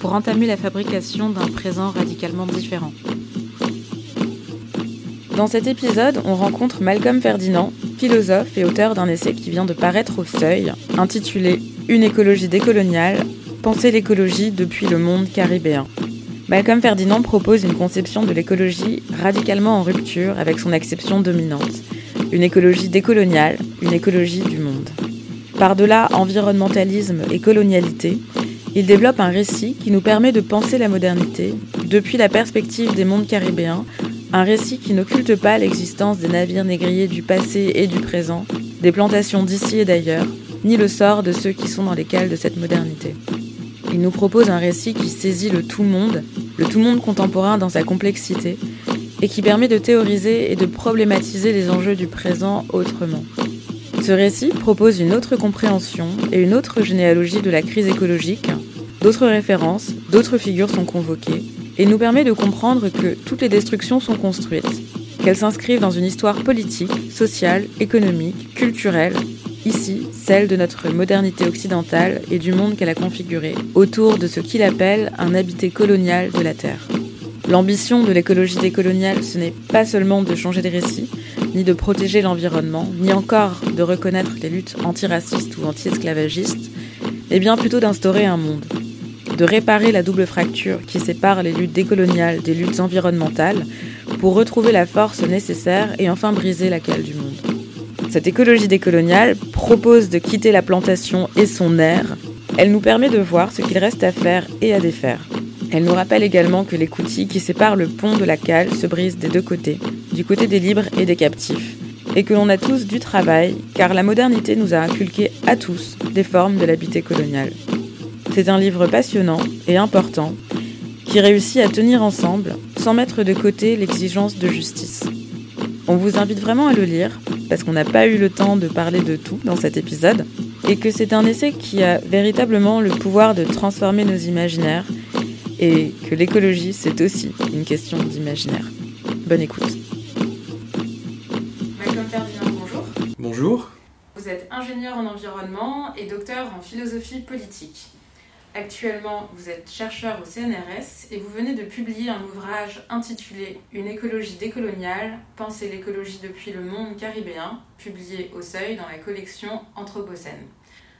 pour entamer la fabrication d'un présent radicalement différent. Dans cet épisode, on rencontre Malcolm Ferdinand, philosophe et auteur d'un essai qui vient de paraître au Seuil, intitulé Une écologie décoloniale, penser l'écologie depuis le monde caribéen. Malcolm Ferdinand propose une conception de l'écologie radicalement en rupture avec son acception dominante. Une écologie décoloniale, une écologie du monde. Par-delà environnementalisme et colonialité, il développe un récit qui nous permet de penser la modernité depuis la perspective des mondes caribéens, un récit qui n'occulte pas l'existence des navires négriers du passé et du présent, des plantations d'ici et d'ailleurs, ni le sort de ceux qui sont dans les cales de cette modernité. Il nous propose un récit qui saisit le tout-monde, le tout-monde contemporain dans sa complexité, et qui permet de théoriser et de problématiser les enjeux du présent autrement. Ce récit propose une autre compréhension et une autre généalogie de la crise écologique, d'autres références, d'autres figures sont convoquées, et nous permet de comprendre que toutes les destructions sont construites, qu'elles s'inscrivent dans une histoire politique, sociale, économique, culturelle, ici celle de notre modernité occidentale et du monde qu'elle a configuré, autour de ce qu'il appelle un habité colonial de la Terre. L'ambition de l'écologie décoloniale, ce n'est pas seulement de changer de récit, ni de protéger l'environnement, ni encore de reconnaître les luttes antiracistes ou anti-esclavagistes, mais bien plutôt d'instaurer un monde, de réparer la double fracture qui sépare les luttes décoloniales des luttes environnementales pour retrouver la force nécessaire et enfin briser la cale du monde. Cette écologie décoloniale propose de quitter la plantation et son air. Elle nous permet de voir ce qu'il reste à faire et à défaire. Elle nous rappelle également que les coutilles qui séparent le pont de la cale se brisent des deux côtés, du côté des libres et des captifs, et que l'on a tous du travail, car la modernité nous a inculqué à tous des formes de l'habité colonial. C'est un livre passionnant et important qui réussit à tenir ensemble sans mettre de côté l'exigence de justice. On vous invite vraiment à le lire, parce qu'on n'a pas eu le temps de parler de tout dans cet épisode, et que c'est un essai qui a véritablement le pouvoir de transformer nos imaginaires et que l'écologie, c'est aussi une question d'imaginaire. Bonne écoute. Malcolm Ferdinand, bonjour. Bonjour. Vous êtes ingénieur en environnement et docteur en philosophie politique. Actuellement, vous êtes chercheur au CNRS et vous venez de publier un ouvrage intitulé Une écologie décoloniale, penser l'écologie depuis le monde caribéen, publié au Seuil dans la collection Anthropocène.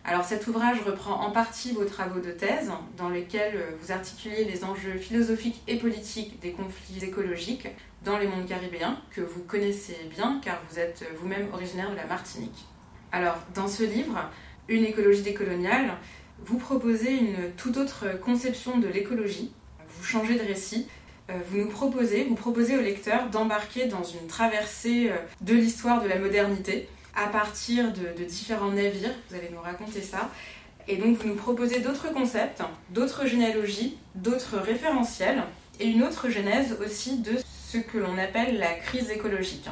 Alors cet ouvrage reprend en partie vos travaux de thèse, dans lesquels euh, vous articulez les enjeux philosophiques et politiques des conflits écologiques dans les mondes caribéens, que vous connaissez bien car vous êtes vous-même originaire de la Martinique. Alors dans ce livre, Une écologie décoloniale, vous proposez une toute autre conception de l'écologie, vous changez de récit, euh, vous nous proposez, vous proposez au lecteur d'embarquer dans une traversée euh, de l'histoire de la modernité, à partir de, différents navires. Vous allez nous raconter ça. Et donc, vous nous proposez d'autres concepts, d'autres généalogies, d'autres référentiels et une autre genèse aussi de ce que l'on appelle la crise écologique.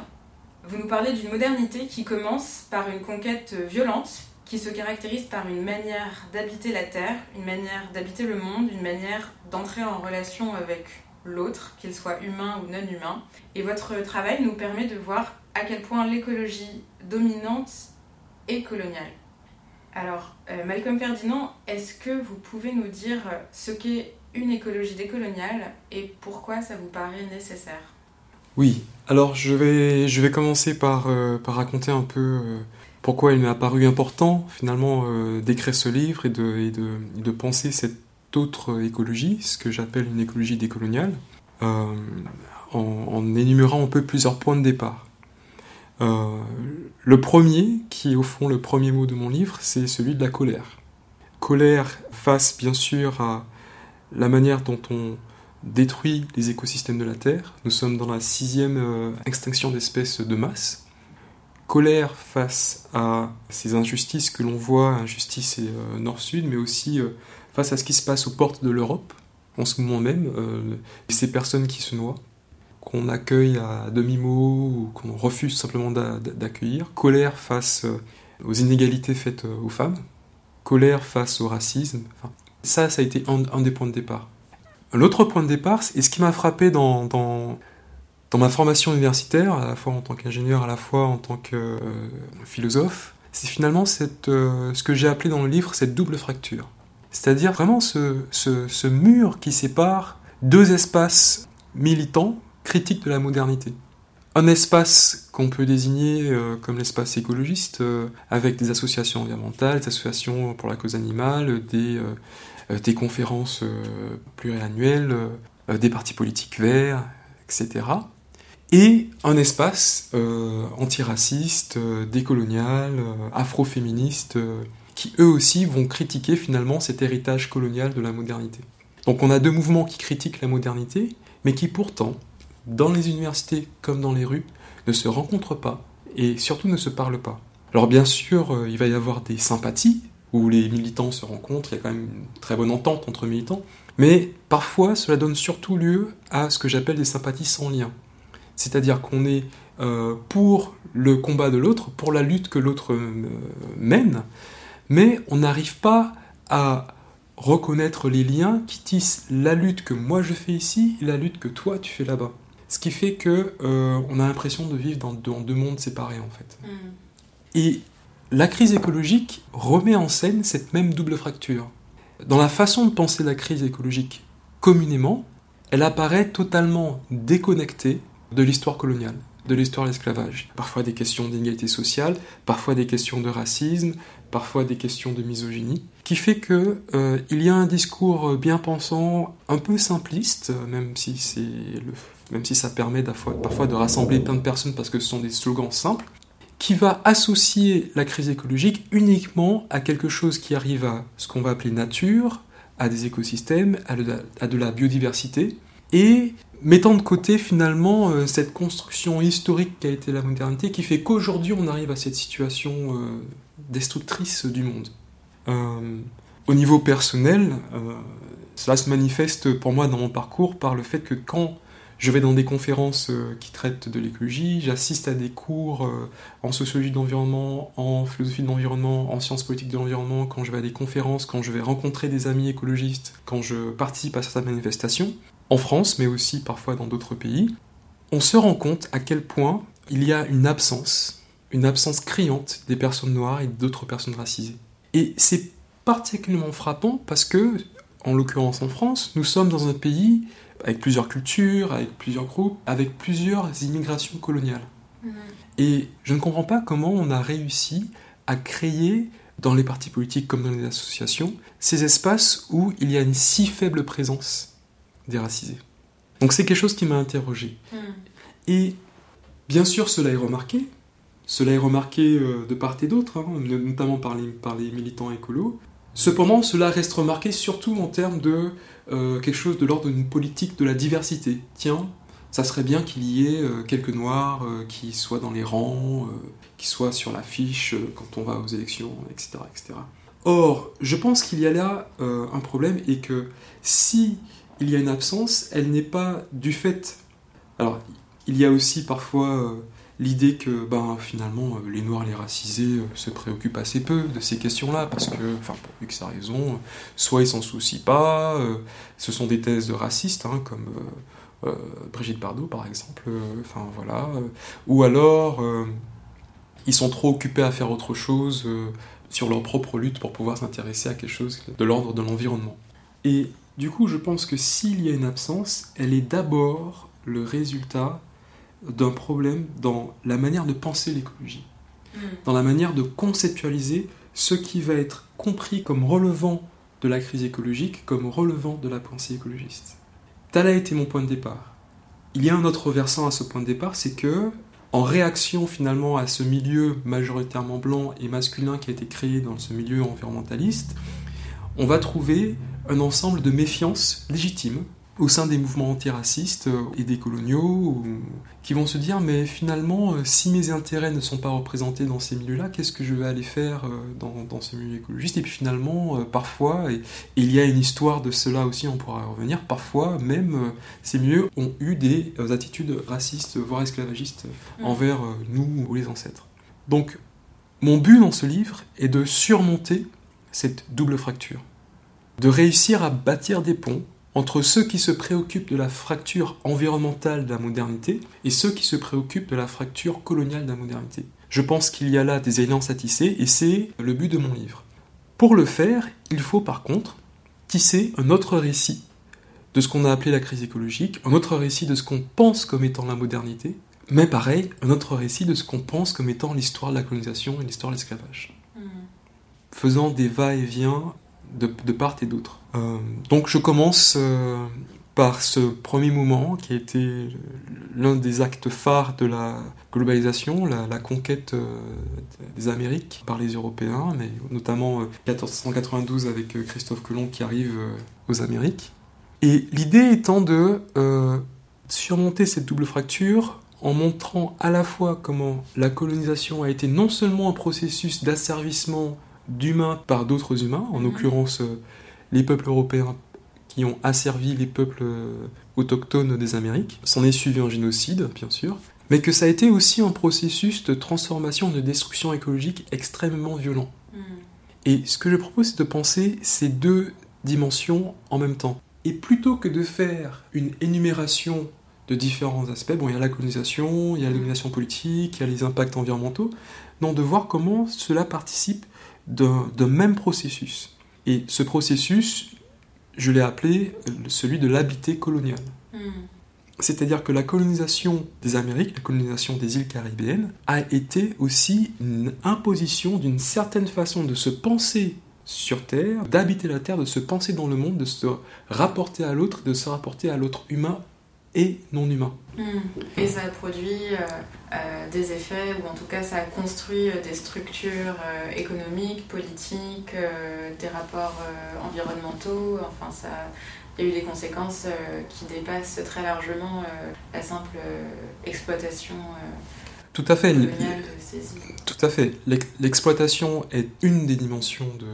Vous nous parlez d'une modernité qui commence par une conquête violente, qui se caractérise par une manière d'habiter la Terre, une manière d'habiter le monde, une manière d'entrer en relation avec l'autre, qu'il soit humain ou non humain. Et votre travail nous permet de voir à quel point l'écologie dominante est coloniale. Alors, euh, Malcolm Ferdinand, est-ce que vous pouvez nous dire ce qu'est une écologie décoloniale et pourquoi ça vous paraît nécessaire? Oui, alors je vais, je vais commencer par, euh, par raconter un peu euh, pourquoi il m'est apparu important finalement d'écrire ce livre et de, penser cette autre écologie, ce que j'appelle une écologie décoloniale, en, en énumérant un peu plusieurs points de départ. Euh, le premier, qui est au fond le premier mot de mon livre, c'est celui de la colère. Colère face bien sûr à la manière dont on détruit les écosystèmes de la Terre. Nous sommes dans la sixième euh, extinction d'espèces de masse. Colère face à ces injustices que l'on voit, injustices euh, nord-sud, mais aussi face à ce qui se passe aux portes de l'Europe en ce moment même, ces personnes qui se noient qu'on accueille à demi-mot ou qu'on refuse simplement d'accueillir, colère face euh, aux inégalités faites euh, aux femmes, colère face au racisme. ça, ça a été un, des points de départ. L'autre point de départ, et ce qui m'a frappé dans, ma formation universitaire, à la fois en tant qu'ingénieur, à la fois en tant que euh, philosophe, c'est finalement cette, ce que j'ai appelé dans le livre cette double fracture. C'est-à-dire vraiment ce, mur qui sépare deux espaces militants critique de la modernité. Un espace qu'on peut désigner euh, comme l'espace écologiste, euh, avec des associations environnementales, des associations pour la cause animale, euh, des conférences pluriannuelles, des partis politiques verts, etc. Et un espace antiraciste, décolonial, afroféministe, qui eux aussi vont critiquer finalement cet héritage colonial de la modernité. Donc on a deux mouvements qui critiquent la modernité, mais qui pourtant dans les universités comme dans les rues, ne se rencontrent pas et surtout ne se parlent pas. Alors bien sûr, euh, il va y avoir des sympathies où les militants se rencontrent, il y a quand même une très bonne entente entre militants, mais parfois cela donne surtout lieu à ce que j'appelle des sympathies sans lien. C'est-à-dire qu'on est, euh, pour le combat de l'autre, pour la lutte que l'autre euh, mène, mais on n'arrive pas à reconnaître les liens qui tissent la lutte que moi je fais ici et la lutte que toi tu fais là-bas. Ce qui fait que euh, on a l'impression de vivre dans, deux mondes séparés en fait. Mm. Et la crise écologique remet en scène cette même double fracture. Dans la façon de penser la crise écologique communément, elle apparaît totalement déconnectée de l'histoire coloniale, de l'histoire de l'esclavage. Parfois des questions d'inégalité sociale, parfois des questions de racisme, parfois des questions de misogynie, qui fait que euh, il y a un discours bien pensant, un peu simpliste, même si c'est le même si ça permet parfois de rassembler plein de personnes parce que ce sont des slogans simples, qui va associer la crise écologique uniquement à quelque chose qui arrive à ce qu'on va appeler nature, à des écosystèmes, à de la, biodiversité, et mettant de côté finalement euh, cette construction historique qu'a été la modernité, qui fait qu'aujourd'hui on arrive à cette situation euh, destructrice du monde. Euh, au niveau personnel, cela se manifeste pour moi dans mon parcours par le fait que quand je vais dans des conférences qui traitent de l'écologie, j'assiste à des cours en sociologie de l'environnement, en philosophie de l'environnement, en sciences politiques de l'environnement, quand je vais à des conférences, quand je vais rencontrer des amis écologistes, quand je participe à certaines manifestations, en France, mais aussi parfois dans d'autres pays, on se rend compte à quel point il y a une absence, une absence criante des personnes noires et d'autres personnes racisées. Et c'est particulièrement frappant parce que, en l'occurrence en France, nous sommes dans un pays avec plusieurs cultures, avec plusieurs groupes, avec plusieurs immigrations coloniales. Mhm. Et je ne comprends pas comment on a réussi à créer, dans les partis politiques comme dans les associations, ces espaces où il y a une si faible présence des racisés. Donc c'est quelque chose qui m'a interrogé. Mhm. Et bien sûr, cela est remarqué. Cela est remarqué euh, de part et d'autre, hein, notamment par les, par les militants écolos. Cependant, cela reste remarqué surtout en termes de euh, quelque chose de l'ordre d'une politique de la diversité. Tiens, ça serait bien qu'il y ait euh, quelques noirs euh, qui soient dans les rangs, qui soient sur l'affiche quand on va aux élections, etc. etc. Or, je pense qu'il y a là un problème et que si il y a une absence, elle n'est pas du fait. Alors, il y a aussi parfois l'idée que ben, finalement euh, les Noirs, les racisés euh, se préoccupent assez peu de ces questions-là, parce que, enfin pour a raison, soit ils s'en soucient pas, euh, ce sont des thèses racistes, hein, comme Brigitte Bardot par exemple, enfin voilà, ou alors ils sont trop occupés à faire autre chose sur leur propre lutte pour pouvoir s'intéresser à quelque chose de l'ordre de l'environnement. Et du coup, je pense que s'il y a une absence, elle est d'abord le résultat d'un problème dans la manière de penser l'écologie, hmm. dans la manière de conceptualiser ce qui va être compris comme relevant de la crise écologique, comme relevant de la pensée écologiste. Tel a été mon point de départ. Il y a un autre versant à ce point de départ, c'est que, en réaction finalement à ce milieu majoritairement blanc et masculin qui a été créé dans ce milieu environnementaliste, on va trouver un ensemble de méfiances légitimes au sein des mouvements antiracistes euh, et des coloniaux qui vont se dire mais finalement euh, si mes intérêts ne sont pas représentés dans ces milieux-là, qu'est-ce que je vais aller faire euh, dans, dans ce milieu écologiste? Et puis finalement, parfois, et, il y a une histoire de cela aussi, on pourra revenir, parfois même ces milieux ont eu des attitudes racistes, voire esclavagistes mm. envers nous ou les ancêtres. Donc mon but dans ce livre est de surmonter cette double fracture, de réussir à bâtir des ponts entre ceux qui se préoccupent de la fracture environnementale de la modernité et ceux qui se préoccupent de la fracture coloniale de la modernité. Je pense qu'il y a là des alliances à tisser et c'est le but de mon livre. Pour le faire, il faut par contre tisser un autre récit de ce qu'on a appelé la crise écologique, un autre récit de ce qu'on pense comme étant la modernité, mais pareil, un autre récit de ce qu'on pense comme étant l'histoire de la colonisation et l'histoire de l'esclavage. Mmh. Faisant des va-et-vient de, part et d'autre. Euh, donc je commence euh, par ce premier moment qui a été l'un des actes phares de la globalisation, la, conquête euh, des Amériques par les Européens, mais notamment 1492 avec Christophe Colomb qui arrive aux Amériques. Et l'idée étant de surmonter cette double fracture en montrant à la fois comment la colonisation a été non seulement un processus d'asservissement d'humains par d'autres humains, en mhm. l'occurrence euh, les peuples européens qui ont asservi les peuples euh, autochtones des Amériques. S'en est suivi un génocide, bien sûr, mais que ça a été aussi un processus de transformation, de destruction écologique extrêmement violent. Mhm. Et ce que je propose, c'est de penser ces deux dimensions en même temps. Et plutôt que de faire une énumération de différents aspects, bon, il y a la colonisation, il y a la domination politique, il y a les impacts environnementaux, non, de voir comment cela participe d'un même processus. Et ce processus, je l'ai appelé celui de l'habité colonial. Hmm. C'est-à-dire que la colonisation des Amériques, la colonisation des îles caribéennes, a été aussi une imposition d'une certaine façon de se penser sur Terre, d'habiter la Terre, de se penser dans le monde, de se rapporter à l'autre, de se rapporter à l'autre humain et non humain. Hmm. Et ça produit euh, euh, des effets, ou en tout cas ça construit euh, des structures économiques, politiques, des rapports environnementaux, enfin ça il y a eu des conséquences qui dépassent très largement la simple exploitation. Tout à fait. Tout à fait. L'exploitation est une des dimensions de,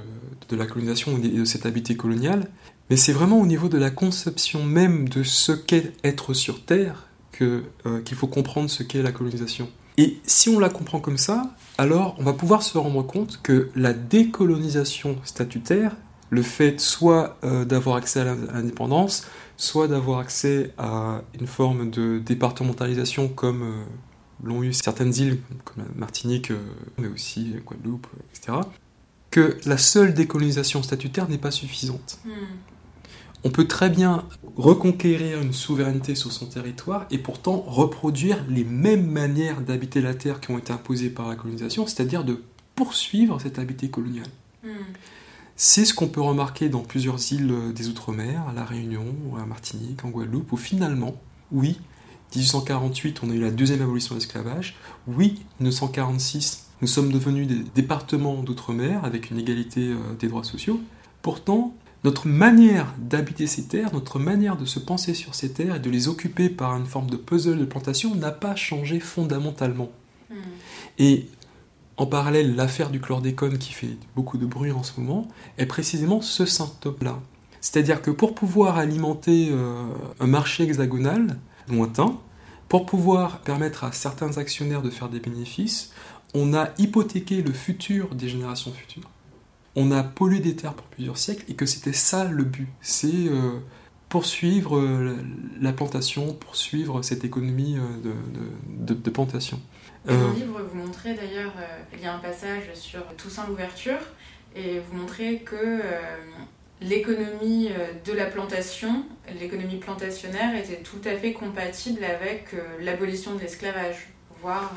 de la colonisation et de cette habité coloniale, mais c'est vraiment au niveau de la conception même de ce qu'est être sur Terre euh, qu'il faut comprendre ce qu'est la colonisation. Et si on la comprend comme ça, alors on va pouvoir se rendre compte que la décolonisation statutaire, le fait soit euh, d'avoir accès à l'indépendance, soit d'avoir accès à une forme de départementalisation comme euh, l'ont eu certaines îles, comme la Martinique, mais aussi Guadeloupe, etc., que la seule décolonisation statutaire n'est pas suffisante. Hmm on peut très bien reconquérir une souveraineté sur son territoire et pourtant reproduire les mêmes manières d'habiter la terre qui ont été imposées par la colonisation, c'est-à-dire de poursuivre cette habité coloniale. Hmm. C'est ce qu'on peut remarquer dans plusieurs îles des Outre-mer, à La Réunion, à Martinique, en Guadeloupe, où finalement, oui, 1848, on a eu la deuxième abolition de l'esclavage. Oui, 1946, nous sommes devenus des départements d'outre-mer avec une égalité euh, des droits sociaux. Pourtant, notre manière d'habiter ces terres, notre manière de se penser sur ces terres et de les occuper par une forme de puzzle de plantation n'a pas changé fondamentalement. Hmm. Et en parallèle, l'affaire du chlordécone qui fait beaucoup de bruit en ce moment est précisément ce symptôme-là. C'est-à-dire que pour pouvoir alimenter euh, un marché hexagonal lointain, Pour pouvoir permettre à certains actionnaires de faire des bénéfices, on a hypothéqué le futur des générations futures. On a pollué des terres pour plusieurs siècles et que c'était ça le but. C'est euh, poursuivre euh, la plantation, poursuivre cette économie euh, de, plantation. Dans le livre, vous montrez d'ailleurs, il y a un passage sur Toussaint l'ouverture, et vous montrez que l'économie de la plantation, l'économie plantationnaire, était tout à fait compatible avec l'abolition de l'esclavage, voire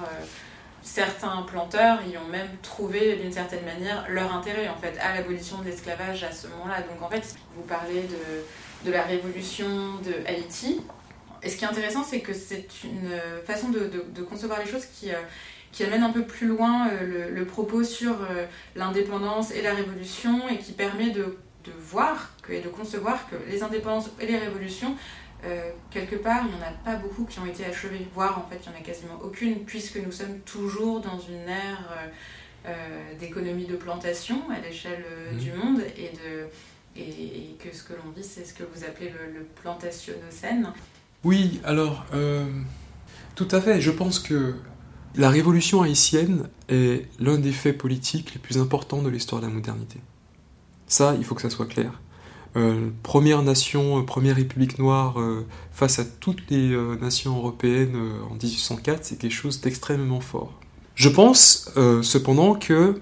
certains planteurs y ont même trouvé d'une certaine manière leur intérêt en fait à l'abolition de l'esclavage à ce moment-là. Donc en fait, vous parlez de, de la révolution de Haïti. Et ce qui est intéressant, c'est que c'est une façon de, concevoir les choses qui, euh, qui amène un peu plus loin euh, le, propos sur euh, l'indépendance et la révolution et qui permet de, de voir que, et de concevoir que les indépendances et les révolutions euh, quelque part, il n'y en a pas beaucoup qui ont été achevées, voire en fait, il n'y en a quasiment aucune, puisque nous sommes toujours dans une ère euh, euh, d'économie de plantation à l'échelle mmh. du monde et, de, et, que ce que l'on vit, c'est ce que vous appelez le, le plantationnocène. Oui, alors, tout à fait. Je pense que la révolution haïtienne est l'un des faits politiques les plus importants de l'histoire de la modernité. Ça, il faut que ça soit clair. Euh, première nation, euh, première république noire euh, face à toutes les nations européennes en 1804, c'est quelque chose d'extrêmement fort. Je pense cependant que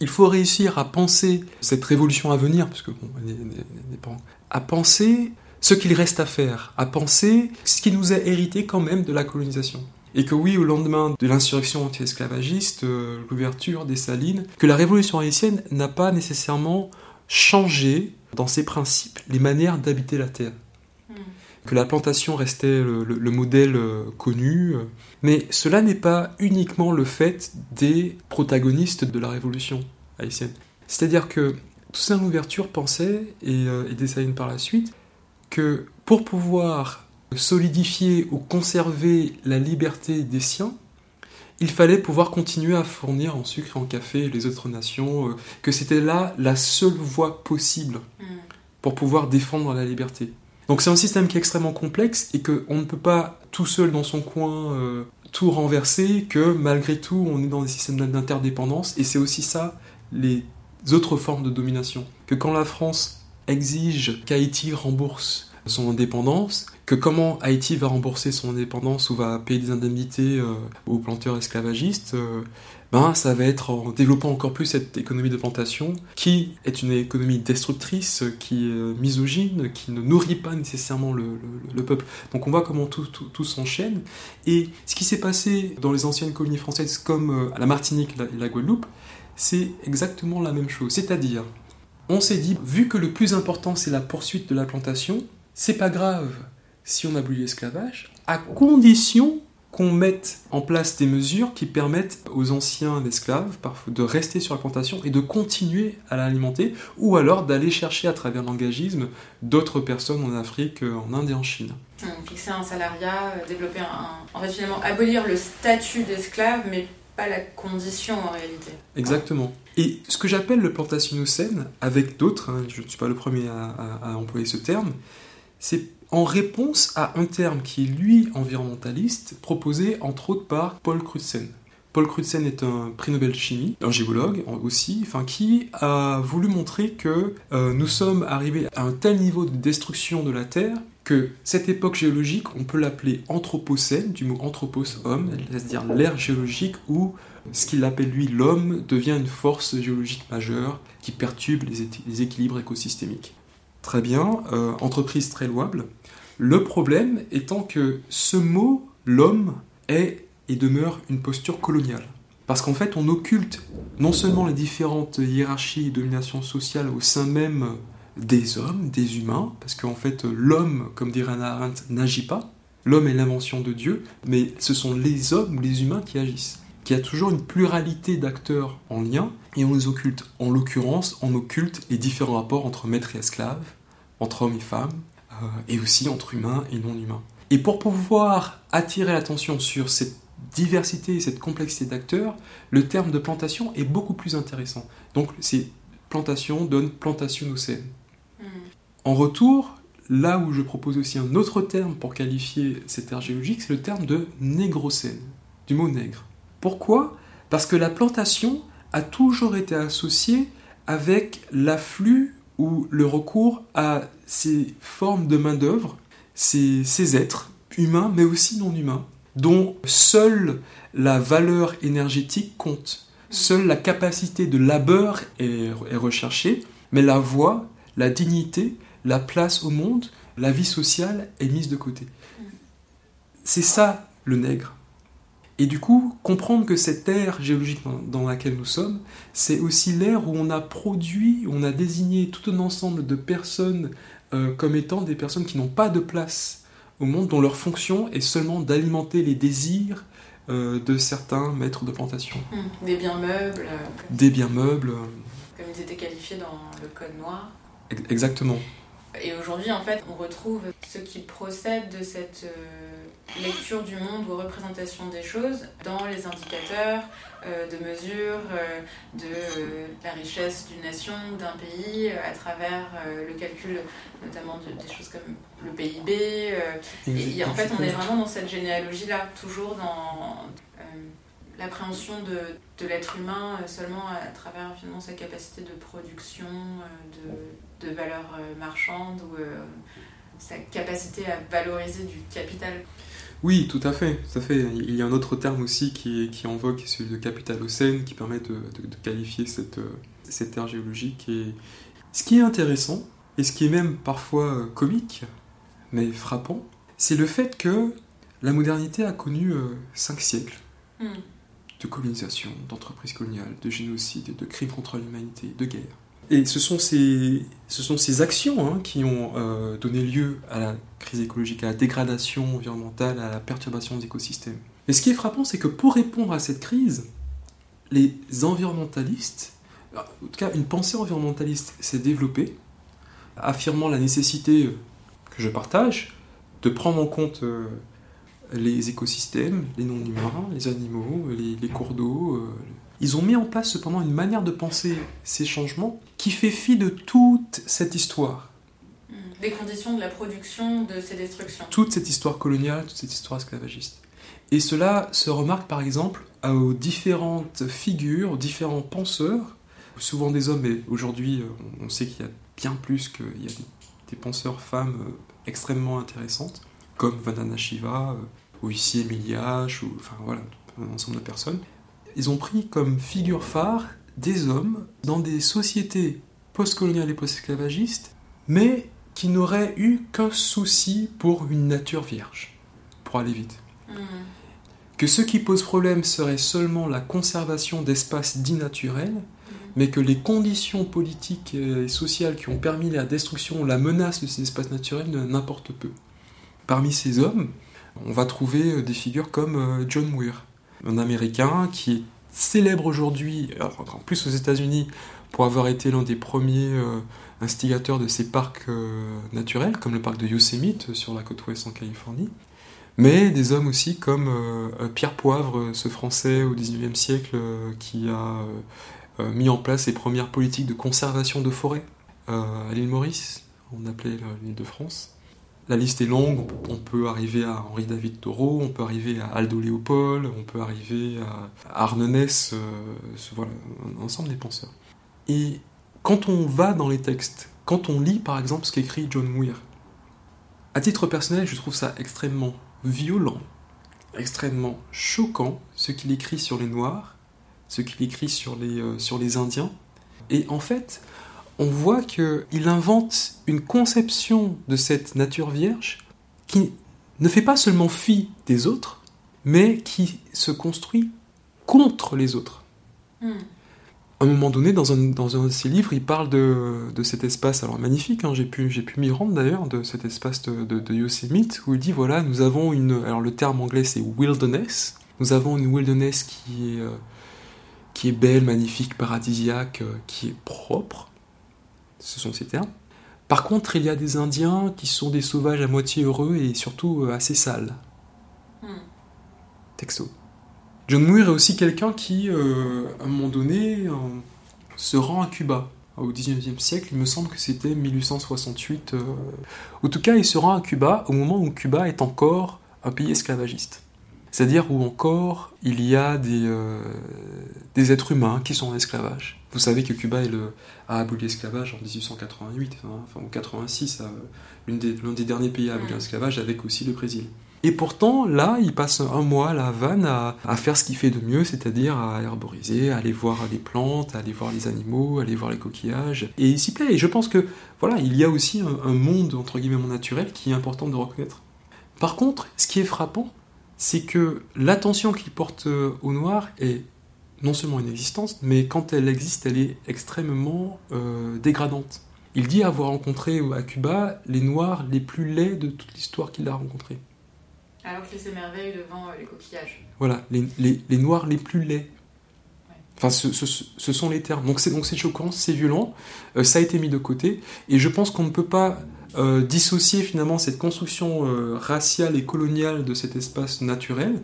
il faut réussir à penser cette révolution à venir, parce que bon, à penser ce qu'il reste à faire, à penser ce qui nous a hérité quand même de la colonisation. Et que oui, au lendemain de l'insurrection anti-esclavagiste, l'ouverture des salines, que la révolution haïtienne n'a pas nécessairement changé dans ses principes les manières d'habiter la terre. Hmm. Que la plantation restait le, modèle euh, connu, euh, mais cela n'est pas uniquement le fait des protagonistes de la révolution haïtienne. C'est-à-dire que Toussaint Louverture pensait, et, euh, et par la suite, que pour pouvoir solidifier ou conserver la liberté des siens, il fallait pouvoir continuer à fournir en sucre et en café les autres nations, euh, que c'était là la seule voie possible mm. pour pouvoir défendre la liberté. Donc c'est un système qui est extrêmement complexe et qu'on ne peut pas tout seul dans son coin euh, tout renverser, que malgré tout on est dans des systèmes d'interdépendance et c'est aussi ça les autres formes de domination. Que quand la France exige qu'Haïti rembourse son indépendance, que comment Haïti va rembourser son indépendance ou va payer des indemnités euh, aux planteurs esclavagistes, euh, ben ça va être en développant encore plus cette économie de plantation qui est une économie destructrice, qui est misogyne, qui ne nourrit pas nécessairement le, peuple. Donc on voit comment tout, tout, s'enchaîne. Et ce qui s'est passé dans les anciennes colonies françaises comme euh, à la Martinique et la Guadeloupe, c'est exactement la même chose. C'est-à-dire, on s'est dit, vu que le plus important c'est la poursuite de la plantation, c'est pas grave si on abolit l'esclavage, à condition qu'on mette en place des mesures qui permettent aux anciens esclaves de rester sur la plantation et de continuer à l'alimenter, ou alors d'aller chercher à travers l'engagisme d'autres personnes en Afrique, en Inde et en Chine. Fixer un salariat, euh, développer un... En fait, finalement, abolir le statut d'esclave, mais pas la condition en réalité. Exactement. Et ce que j'appelle le plantationnocène, avec d'autres, hein, je ne suis pas le premier à employer ce terme, c'est en réponse à un terme qui est, lui, environnementaliste, proposé entre autres par Paul Crutzen. Paul Crutzen est un prix Nobel chimie, un géologue aussi, enfin, qui a voulu montrer que euh, nous sommes arrivés à un tel niveau de destruction de la Terre que cette époque géologique, on peut l'appeler anthropocène, du mot anthropos homme, c'est-à-dire l'ère géologique où ce qu'il appelle lui l'homme devient une force géologique majeure qui perturbe les, équilibres écosystémiques. Très bien, euh, entreprise très louable. Le problème étant que ce mot, l'homme, est et demeure une posture coloniale. Parce qu'en fait, on occulte non seulement les différentes hiérarchies et dominations sociales au sein même des hommes, des humains, parce qu'en fait, l'homme, comme dirait Anna Arendt, n'agit pas. L'homme est l'invention de Dieu, mais ce sont les hommes ou les humains qui agissent. Qu'il y a toujours une pluralité d'acteurs en lien, et on les occulte. En l'occurrence, on occulte les différents rapports entre maître et esclave, entre hommes et femmes, euh, et aussi entre humains et non humains. Et pour pouvoir attirer l'attention sur cette diversité et cette complexité d'acteurs, le terme de plantation est beaucoup plus intéressant. Donc c'est plantation donne plantation océane. Hmm. En retour, là où je propose aussi un autre terme pour qualifier cette terre géologique, c'est le terme de négrocène, du mot nègre. Pourquoi? Parce que la plantation a toujours été associée avec l'afflux ou le recours à ces formes de main-d'œuvre, ces, ces êtres humains mais aussi non humains, dont seule la valeur énergétique compte. Seule la capacité de labeur est, est recherchée, mais la voix, la dignité, la place au monde, la vie sociale est mise de côté. C'est ça le nègre. Et du coup, comprendre que cette ère géologique dans, laquelle nous sommes, c'est aussi l'ère où on a produit, on a désigné tout un ensemble de personnes euh, comme étant des personnes qui n'ont pas de place au monde, dont leur fonction est seulement d'alimenter les désirs euh, de certains maîtres de plantation. Mmh. Des biens meubles. euh, Des biens meubles, comme ils étaient qualifiés dans le code noir. ex- exactement. Et aujourd'hui, en fait, on retrouve ce qui procède de cette lecture du monde ou représentation des choses dans les indicateurs euh, de mesure euh, de euh, la richesse d'une nation d'un pays à travers le calcul notamment de- des choses comme le PIB. et, et en fait, on est vraiment dans cette généalogie-là, toujours dans l'appréhension de, de l'être humain seulement à travers finalement sa capacité de production, de, de valeurs euh, marchandes ou sa capacité à valoriser du capital. Oui, tout à fait, tout à fait. Il y a un autre terme aussi qui est, qui est en vogue, qui est celui de capitalocène, qui permet de, de- de qualifier cette, euh, cette ère géologique. Et ce qui est intéressant, et ce qui est même parfois euh, comique, mais frappant, c'est le fait que la modernité a connu euh, cinq siècles Hmm. de colonisation, d'entreprises coloniales, de génocide, de crimes contre l'humanité, de guerre. Et ce sont ces, ce sont ces actions hein, qui ont euh, donné lieu à la crise écologique, à la dégradation environnementale, à la perturbation des écosystèmes. Et ce qui est frappant, c'est que pour répondre à cette crise, les environnementalistes, en tout cas une pensée environnementaliste s'est développée, affirmant la nécessité que je partage de prendre en compte euh, les écosystèmes, les non-humains, les animaux, les, les cours d'eau. euh. Ils ont mis en place cependant une manière de penser ces changements qui fait fi de toute cette histoire, Hmm. Des conditions de la production de ces destructions. toute cette histoire coloniale, toute cette histoire esclavagiste. Et cela se remarque par exemple aux différentes figures, aux différents penseurs, souvent des hommes, mais aujourd'hui euh, on sait qu'il y a bien plus qu'il y a des, des penseurs femmes euh, extrêmement intéressantes, comme Vandana Shiva, euh, ou ici Emilia H, ou enfin voilà, un ensemble de personnes. Ils ont pris comme figure phare des hommes dans des sociétés postcoloniales et post-esclavagistes, mais qui n'auraient eu qu'un souci pour une nature vierge, pour aller vite. Hmm. Que ce qui pose problème serait seulement la conservation d'espaces dits naturels, mais que les conditions politiques et sociales qui ont permis la destruction ou la menace de ces espaces naturels n'importent peu. Parmi ces hommes, on va trouver des figures comme euh, John Muir, un Américain qui est célèbre aujourd'hui, alors en plus aux États-Unis, pour avoir été l'un des premiers euh, instigateurs de ces parcs euh, naturels, comme le parc de Yosemite euh, sur la côte ouest en Californie. Mais des hommes aussi comme Pierre Poivre, ce Français au XIXe siècle qui a mis en place les premières politiques de conservation de forêts à l'île Maurice, on appelait l'île de France. La liste est longue, on peut, arriver à Henri-David Thoreau, on peut arriver à Aldo Léopold, on peut arriver à Arnonès, euh, voilà, un ensemble des penseurs. Et quand on va dans les textes, quand on lit par exemple ce qu'écrit John Muir, à titre personnel, je trouve ça extrêmement violent, extrêmement choquant, ce qu'il écrit sur les Noirs, ce qu'il écrit sur les, euh, sur les Indiens. Et en fait, on voit qu'il invente une conception de cette nature vierge qui ne fait pas seulement fi des autres, mais qui se construit contre les autres. Hmm. À un moment donné, dans un, dans un de ses livres, il parle de, de cet espace, alors magnifique, hein, j'ai pu, m'y rendre d'ailleurs, de cet espace de, de, de Yosemite, où il dit, voilà, nous avons une... Alors le terme anglais c'est wilderness, nous avons une wilderness qui est, euh, qui est belle, magnifique, paradisiaque, euh, qui est propre, ce sont ces termes. Par contre, il y a des Indiens qui sont des sauvages à moitié heureux et surtout euh, assez sales. Hmm. Texto. John Muir est aussi quelqu'un qui, euh, à un moment donné, euh, se rend à Cuba. au 19e siècle, il me semble que c'était 1868. euh, En tout cas, il se rend à Cuba au moment où Cuba est encore un pays esclavagiste. C'est-à-dire où encore il y a des, des êtres humains qui sont en esclavage. Vous savez que Cuba est le- a aboli l'esclavage en 1888, hein, enfin en 86, euh, des- l'un des derniers pays à abolir l'esclavage avec aussi le Brésil. Et pourtant, là, il passe un mois à La Havane à, à faire ce qu'il fait de mieux, c'est-à-dire à herboriser, à aller voir les plantes, à aller voir les animaux, à aller voir les coquillages. Et il s'y plaît. Et je pense que, voilà, il y a aussi un, un monde, entre guillemets, naturel qui est important de reconnaître. Par contre, ce qui est frappant, c'est que l'attention qu'il porte euh, au noir est non seulement inexistante, mais quand elle existe, elle est extrêmement euh, dégradante. Il dit avoir rencontré à Cuba les noirs les plus laids de toute l'histoire qu'il a rencontrés. Alors qu'il s'émerveille devant euh, les coquillages. Voilà, les, les- les noirs les plus laids. Enfin, ce, ce- ce sont les termes. Donc c'est donc c'est choquant, c'est violent, euh, ça a été mis de côté, et je pense qu'on ne peut pas euh, dissocier finalement cette construction euh, raciale et coloniale de cet espace naturel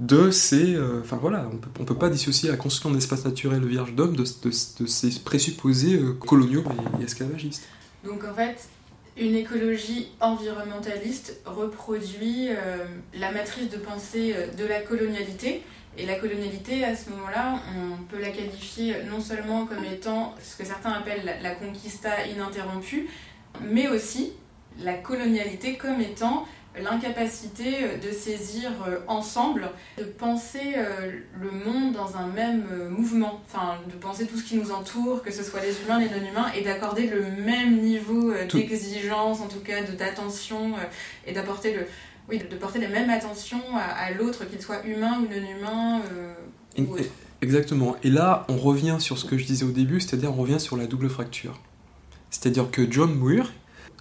de ces... euh, Enfin voilà, on peut, peut pas dissocier la construction d'un espace naturel vierge d'homme de, ces présupposés euh, coloniaux et, esclavagistes. Donc en fait, une écologie environnementaliste reproduit euh, la matrice de pensée de la colonialité. Et la colonialité, à ce moment-là, on peut la qualifier non seulement comme étant ce que certains appellent la conquista ininterrompue, mais aussi la colonialité comme étant l'incapacité euh, de saisir euh, ensemble, de penser euh, le monde dans un même mouvement, enfin de penser tout ce qui nous entoure, que ce soit les humains, les non-humains, et d'accorder le même niveau d'exigence, en tout cas de- d'attention, et d'apporter le, oui, de, porter la même attention à, à l'autre, qu'il soit humain ou non-humain. euh, ou. Exactement. Et là, on revient sur ce que je disais au début, c'est-à-dire on revient sur la double fracture. C'est-à-dire que John Muir,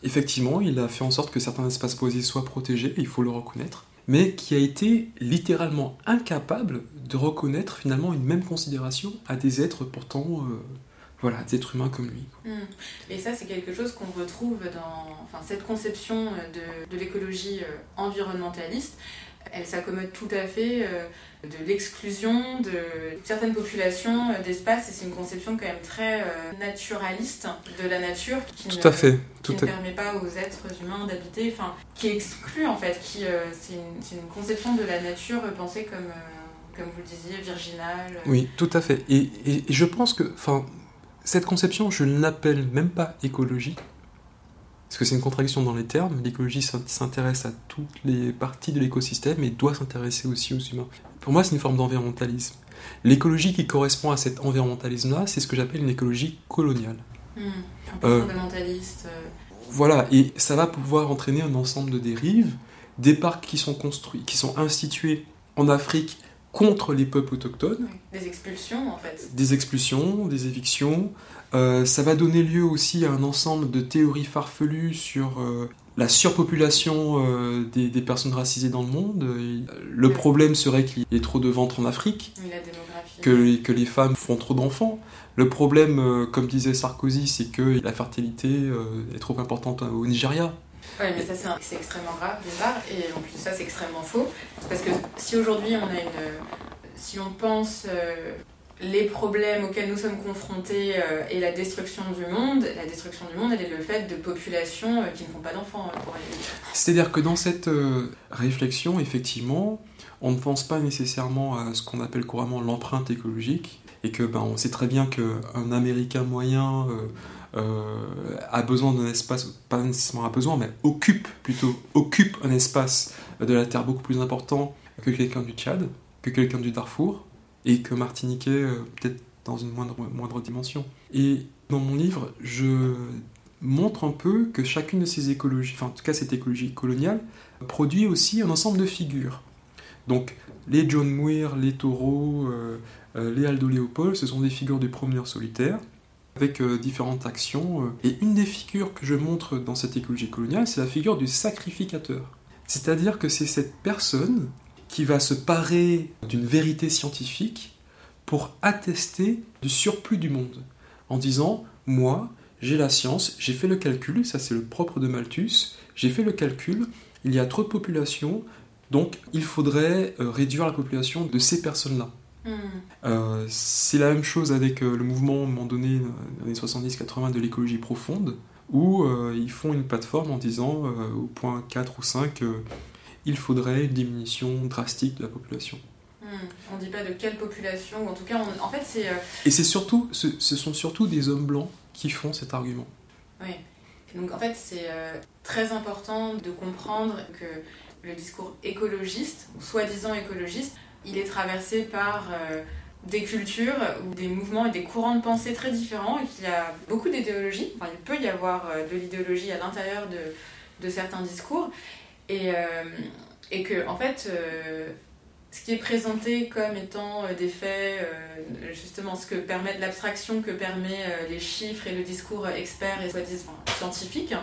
effectivement, il a fait en sorte que certains espaces posés soient protégés, il faut le reconnaître, mais qui a été littéralement incapable de reconnaître finalement une même considération à des êtres pourtant, euh, voilà, des êtres humains comme lui. Hmm. Et ça, c'est quelque chose qu'on retrouve dans enfin, cette conception de, de l'écologie euh, environnementaliste. Elle s'accommode tout à fait euh, de l'exclusion de certaines populations euh, d'espace et c'est une conception quand même très euh, naturaliste de la nature qui, Tout ne, à fait. qui Tout ne à... permet pas aux êtres humains d'habiter, enfin qui exclut en fait, qui c'est une, conception de la nature pensée comme, comme vous le disiez, virginale. Oui, tout à fait. Et, et- et je pense que, enfin, cette conception, je ne l'appelle même pas écologie, parce que c'est une contradiction dans les termes. L'écologie s'in- s'intéresse à toutes les parties de l'écosystème et doit s'intéresser aussi aux humains. Pour moi, c'est une forme d'environnementalisme. L'écologie qui correspond à cet environnementalisme-là, c'est ce que j'appelle une écologie coloniale. hmm, un peu Euh, fondamentaliste. euh, Voilà, et ça va pouvoir entraîner un ensemble de dérives, des parcs qui sont construits, qui sont institués en Afrique contre les peuples autochtones, Des expulsions en fait. des expulsions, des évictions. Euh, ça va donner lieu aussi à un ensemble de théories farfelues sur euh, la surpopulation euh, des, des personnes racisées dans le monde. Le problème serait qu'il y ait trop de ventres en Afrique, Oui, que, les- que les femmes font trop d'enfants. Le problème, comme disait Sarkozy, c'est que la fertilité est trop importante au Nigeria. Ouais, mais ça c'est extrêmement grave d'une part, et en plus ça c'est extrêmement faux, parce que si aujourd'hui on a une, si on pense les problèmes auxquels nous sommes confrontés euh, et la destruction du monde, la destruction du monde elle est le fait de populations euh, qui ne font pas d'enfants euh, pour. C'est-à-dire que dans cette euh, réflexion, effectivement, on ne pense pas nécessairement à ce qu'on appelle couramment l'empreinte écologique, et que ben, on sait très bien qu'un Américain moyen a besoin d'un espace, pas nécessairement a besoin, mais occupe plutôt, occupe un espace de la Terre beaucoup plus important que quelqu'un du Tchad, que quelqu'un du Darfour, et que Martiniquais euh, peut-être dans une moindre, dimension. Et dans mon livre, je montre un peu que chacune de ces écologies, enfin en tout cas cette écologie coloniale, produit aussi un ensemble de figures. Donc les John Muir, les taureaux, euh, euh, les Aldo Léopold, ce sont des figures de promeneurs solitaires avec différentes actions. Et une des figures que je montre dans cette écologie coloniale, c'est la figure du sacrificateur. C'est-à-dire que c'est cette personne qui va se parer d'une vérité scientifique pour attester du surplus du monde, en disant, moi, j'ai la science, j'ai fait le calcul, ça c'est le propre de Malthus, j'ai fait le calcul, il y a trop de population, donc il faudrait euh, réduire la population de ces personnes-là. Hmm. c'est la même chose avec le mouvement, à un moment donné, dans les années 70-80, de l'écologie profonde, où ils font une plateforme en disant, au point 4 ou 5, il faudrait une diminution drastique de la population. Hmm. On ne dit pas de quelle population, ou en tout cas, en fait, c'est. Et c'est surtout, ce, ce, sont surtout des hommes blancs qui font cet argument. Oui. Donc en fait, c'est euh, très important de comprendre que le discours écologiste, ou soi-disant écologiste, il est traversé par euh, des cultures ou des mouvements et des courants de pensée très différents et qu'il y a beaucoup d'idéologies. Enfin, il peut y avoir euh, de l'idéologie à l'intérieur de, de, certains discours. Et, et que, en fait, ce qui est présenté comme étant euh, des faits, euh, justement ce que permet l'abstraction que permet euh, les chiffres et le discours expert et soi-disant scientifique,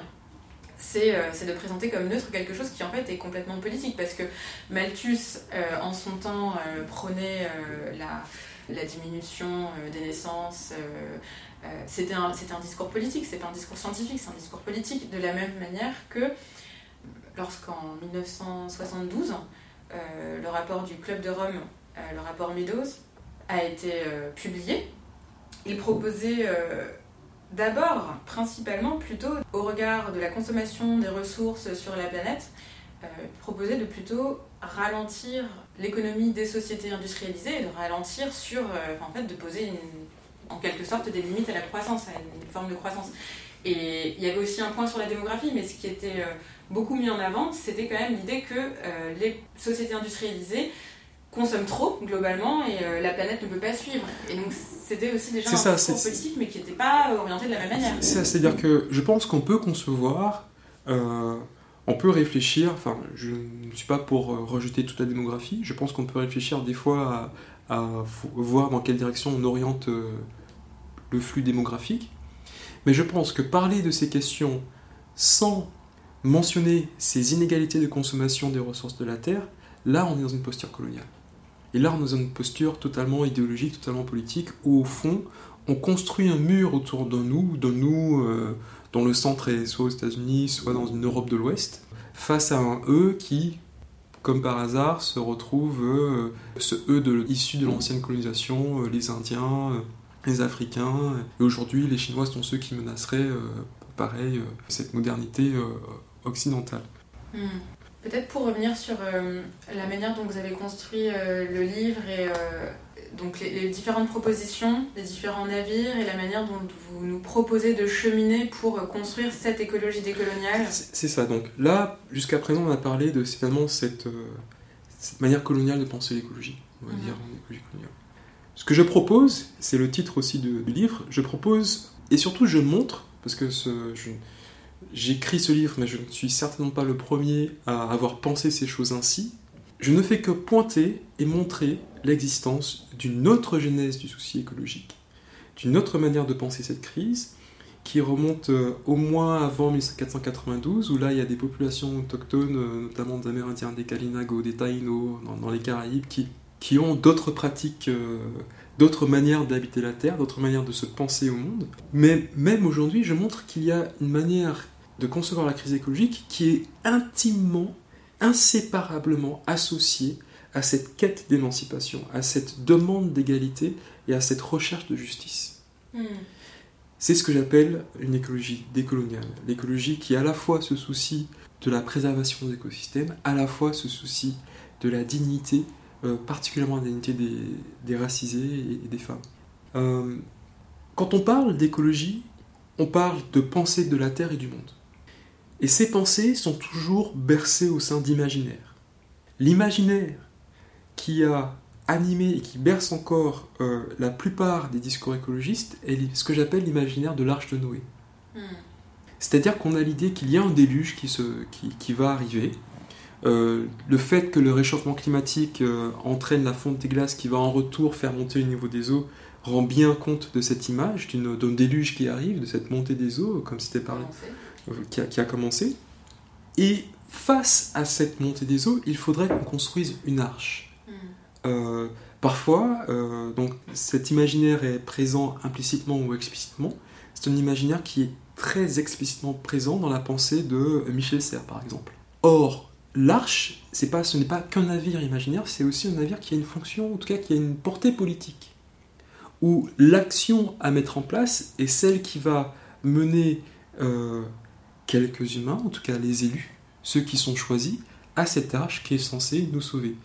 c'est de présenter comme neutre quelque chose qui en fait est complètement politique. Parce que Malthus en son temps prônait la, la, diminution des naissances c'était un, un, discours politique c'est pas un discours scientifique c'est un discours politique de la même manière que lorsqu'en 1972 euh, le rapport du Club de Rome, euh, le rapport Meadows, a été euh, publié. Il proposait d'abord, principalement, plutôt au regard de la consommation des ressources sur la planète, proposait de plutôt ralentir l'économie des sociétés industrialisées de ralentir sur, en fait, de poser en quelque sorte des limites à la croissance, à une forme de croissance. Et il y avait aussi un point sur la démographie, mais ce qui était beaucoup mis en avant, c'était quand même l'idée que euh, les sociétés industrialisées consomment trop globalement et euh, la planète ne peut pas suivre. Et donc c'était aussi déjà un ça, politique mais qui n'était pas orienté de la même manière. C'est-à-dire que je pense qu'on peut concevoir, euh, on peut réfléchir, enfin je ne suis pas pour rejeter toute la démographie, je pense qu'on peut réfléchir des fois à, à, voir dans quelle direction on oriente le flux démographique, mais je pense que parler de ces questions sans mentionner ces inégalités de consommation des ressources de la Terre, là on est dans une posture coloniale. Et là on est dans une posture totalement idéologique, totalement politique, où au fond on construit un mur autour de nous, de nous euh, dont le centre est soit aux États-Unis, soit dans une Europe de l'Ouest, face à un eux qui, comme par hasard, se retrouve euh, ce eux de, issu de l'ancienne colonisation, euh, les Indiens, les Africains, et aujourd'hui les Chinois sont ceux qui menaceraient, pareil, cette modernité occidentale. Hmm. Peut-être pour revenir sur euh, la manière dont vous avez construit euh, le livre et euh, donc les, différentes propositions, les différents navires et la manière dont vous nous proposez de cheminer pour construire cette écologie décoloniale. C'est ça. Donc là, jusqu'à présent, on a parlé de finalement cette, cette manière coloniale de penser l'écologie, on va hmm. dire, l'écologie coloniale. Ce que je propose, c'est le titre aussi du livre, je propose, et surtout je montre, parce que ce, je, J'écris ce livre, mais je ne suis certainement pas le premier à avoir pensé ces choses ainsi. Je ne fais que pointer et montrer l'existence d'une autre genèse du souci écologique, d'une autre manière de penser cette crise, qui remonte euh, au moins avant 1492, où là il y a des populations autochtones, euh, notamment des Amérindiens, des Kalinago, des Taïnos, dans, les Caraïbes, qui, qui ont d'autres pratiques, euh, d'autres manières d'habiter la Terre, d'autres manières de se penser au monde. Mais même aujourd'hui, je montre qu'il y a une manière de concevoir la crise écologique qui est intimement, inséparablement associée à cette quête d'émancipation, à cette demande d'égalité et à cette recherche de justice. Hmm. C'est ce que j'appelle une écologie décoloniale. L'écologie qui à la fois se soucie de la préservation des écosystèmes, à la fois se soucie de la dignité, euh, particulièrement la dignité des, racisés et, des femmes. Euh, quand on parle d'écologie, on parle de pensée de la Terre et du monde. Et ces pensées sont toujours bercées au sein d'imaginaire. L'imaginaire qui a animé et qui berce encore euh, la plupart des discours écologistes est ce que j'appelle l'imaginaire de l'arche de Noé. Hmm. C'est-à-dire qu'on a l'idée qu'il y a un déluge qui, se, qui, va arriver, euh, le fait que le réchauffement climatique euh, entraîne la fonte des glaces qui va en retour faire monter le niveau des eaux rend bien compte de cette image, d'un déluge qui arrive, de cette montée des eaux, comme c'était parlé, qui a, commencé. Et face à cette montée des eaux, il faudrait qu'on construise une arche. Hmm. Euh, parfois, euh, donc cet imaginaire est présent implicitement ou explicitement. C'est un imaginaire qui est très explicitement présent dans la pensée de Michel Serres, par exemple. Or, l'arche, c'est pas, ce n'est pas qu'un navire imaginaire, c'est aussi un navire qui a une fonction, en tout cas qui a une portée politique, où l'action à mettre en place est celle qui va mener euh, quelques humains, en tout cas les élus, ceux qui sont choisis, à cette arche qui est censée nous sauver.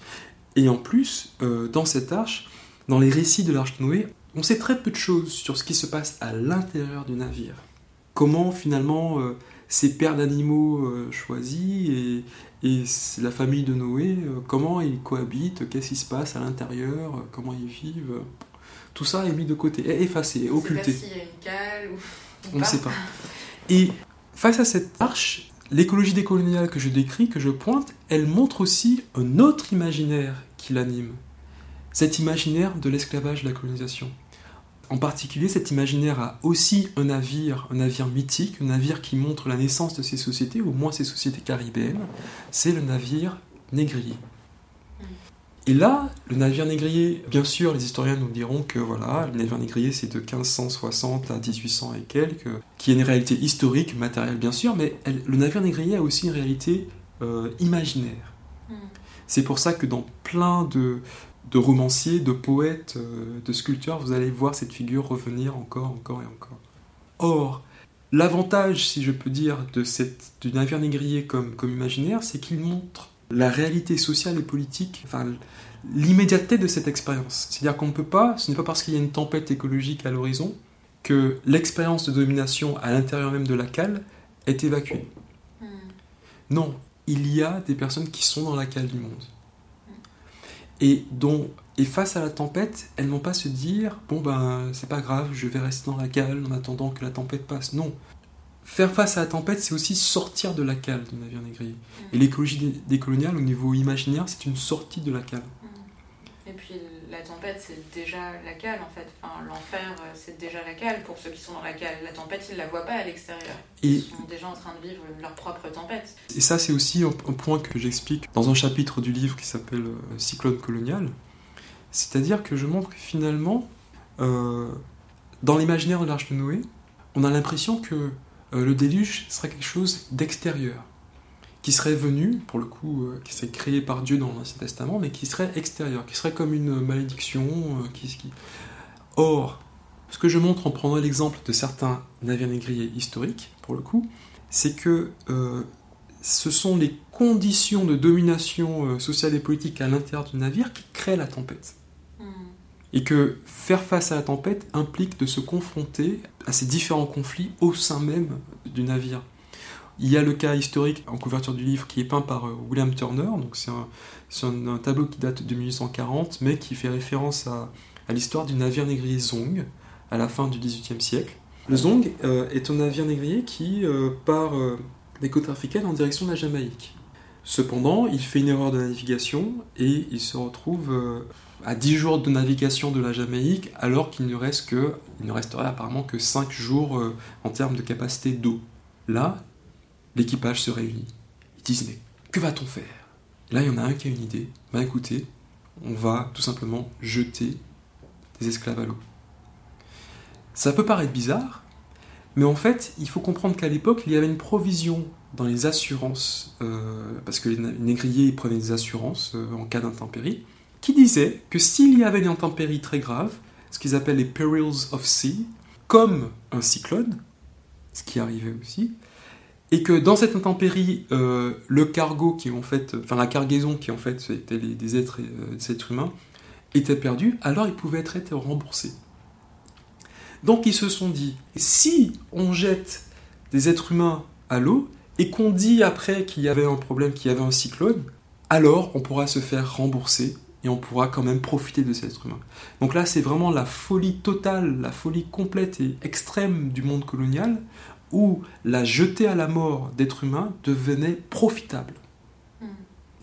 Et en plus, euh, dans cette arche, dans les récits de l'arche de Noé, on sait très peu de choses sur ce qui se passe à l'intérieur du navire. Comment finalement euh, ces paires d'animaux euh, choisis et, et la famille de Noé, comment ils cohabitent, qu'est-ce qui se passe à l'intérieur, comment ils vivent. Tout ça est mis de côté, effacé, occulté. On sait pas ou... on ne sait pas. Et face à cette arche, l'écologie décoloniale que je décris, que je pointe, elle montre aussi un autre imaginaire qui l'anime. Cet imaginaire de l'esclavage, de la colonisation. En particulier, cet imaginaire a aussi un navire, un navire mythique, un navire qui montre la naissance de ces sociétés, au moins ces sociétés caribéennes. C'est le navire négrier. Et là, le navire négrier, bien sûr, les historiens nous diront que voilà, le navire négrier c'est de 1560 à 1800 et quelques, qui est une réalité historique, matérielle bien sûr, mais le navire négrier a aussi une réalité euh, imaginaire. Hmm. C'est pour ça que dans plein de, de romanciers, de poètes, euh, de sculpteurs, vous allez voir cette figure revenir encore, encore et encore. Or, l'avantage, si je peux dire, de cette, du navire négrier comme, comme imaginaire, c'est qu'il montre la réalité sociale et politique, enfin l'immédiateté de cette expérience. C'est-à-dire qu'on ne peut pas, ce n'est pas parce qu'il y a une tempête écologique à l'horizon que l'expérience de domination à l'intérieur même de la cale est évacuée. Hmm. Non, il y a des personnes qui sont dans la cale du monde. Et, dont, et face à la tempête, elles n'ont pas se dire bon ben c'est pas grave, je vais rester dans la cale en attendant que la tempête passe. Non, faire face à la tempête, c'est aussi sortir de la cale du navire négrier. Et mm. l'écologie décoloniale, au niveau imaginaire, c'est une sortie de la cale. Mm. Et puis la tempête, c'est déjà la cale en fait. Enfin, l'enfer, euh, c'est déjà la cale pour ceux qui sont dans la cale. La tempête, ils ne la voient pas à l'extérieur. Ils sont déjà en train de vivre leur propre tempête. Et ça, c'est aussi un, point que j'explique dans un chapitre du livre qui s'appelle euh, Cyclone colonial. C'est-à-dire que je montre que finalement, euh, dans l'imaginaire de l'Arche de Noé, on a l'impression que euh, le déluge serait quelque chose d'extérieur, qui serait venu, pour le coup, euh, qui serait créé par Dieu dans l'Ancien Testament, mais qui serait extérieur, qui serait comme une malédiction. Euh. Or, ce que je montre en prenant l'exemple de certains navires négriers historiques, pour le coup, c'est que ce sont les conditions de domination sociale et politique à l'intérieur du navire qui créent la tempête. Et que faire face à la tempête implique de se confronter à ces différents conflits au sein même du navire. Il y a le cas historique en couverture du livre qui est peint par euh, William Turner, donc c'est un, tableau qui date de 1840, mais qui fait référence à, l'histoire du navire négrier Zong à la fin du XVIIIe siècle. Le Zong euh, est un navire négrier qui euh, part des côtes africaines en direction de la Jamaïque. Cependant, il fait une erreur de navigation et il se retrouve à 10 jours de navigation de la Jamaïque, alors qu'il ne reste que, il ne resterait apparemment que 5 jours euh, en termes de capacité d'eau. Là, l'équipage se réunit. Ils disent mais que va-t-on faire? Là, il y en a un qui a une idée. Ben écoutez, on va tout simplement jeter des esclaves à l'eau. Ça peut paraître bizarre, mais en fait, il faut comprendre qu'à l'époque, il y avait une provision dans les assurances, euh, parce que les négriers prenaient des assurances euh, en cas d'intempérie qui disait que s'il y avait une intempérie très grave, ce qu'ils appellent les perils of sea, comme un cyclone, ce qui arrivait aussi, et que dans cette intempérie, euh, le cargo qui en fait, enfin la cargaison qui en fait était des êtres, des êtres humains, était perdu, alors ils pouvaient être remboursés. Donc ils se sont dit, si on jette des êtres humains à l'eau et qu'on dit après qu'il y avait un problème, qu'il y avait un cyclone, alors on pourra se faire rembourser et on pourra quand même profiter de cet être humain. Donc là, c'est vraiment la folie totale, la folie complète et extrême du monde colonial, où la jetée à la mort d'êtres humains devenait profitable. Hmm.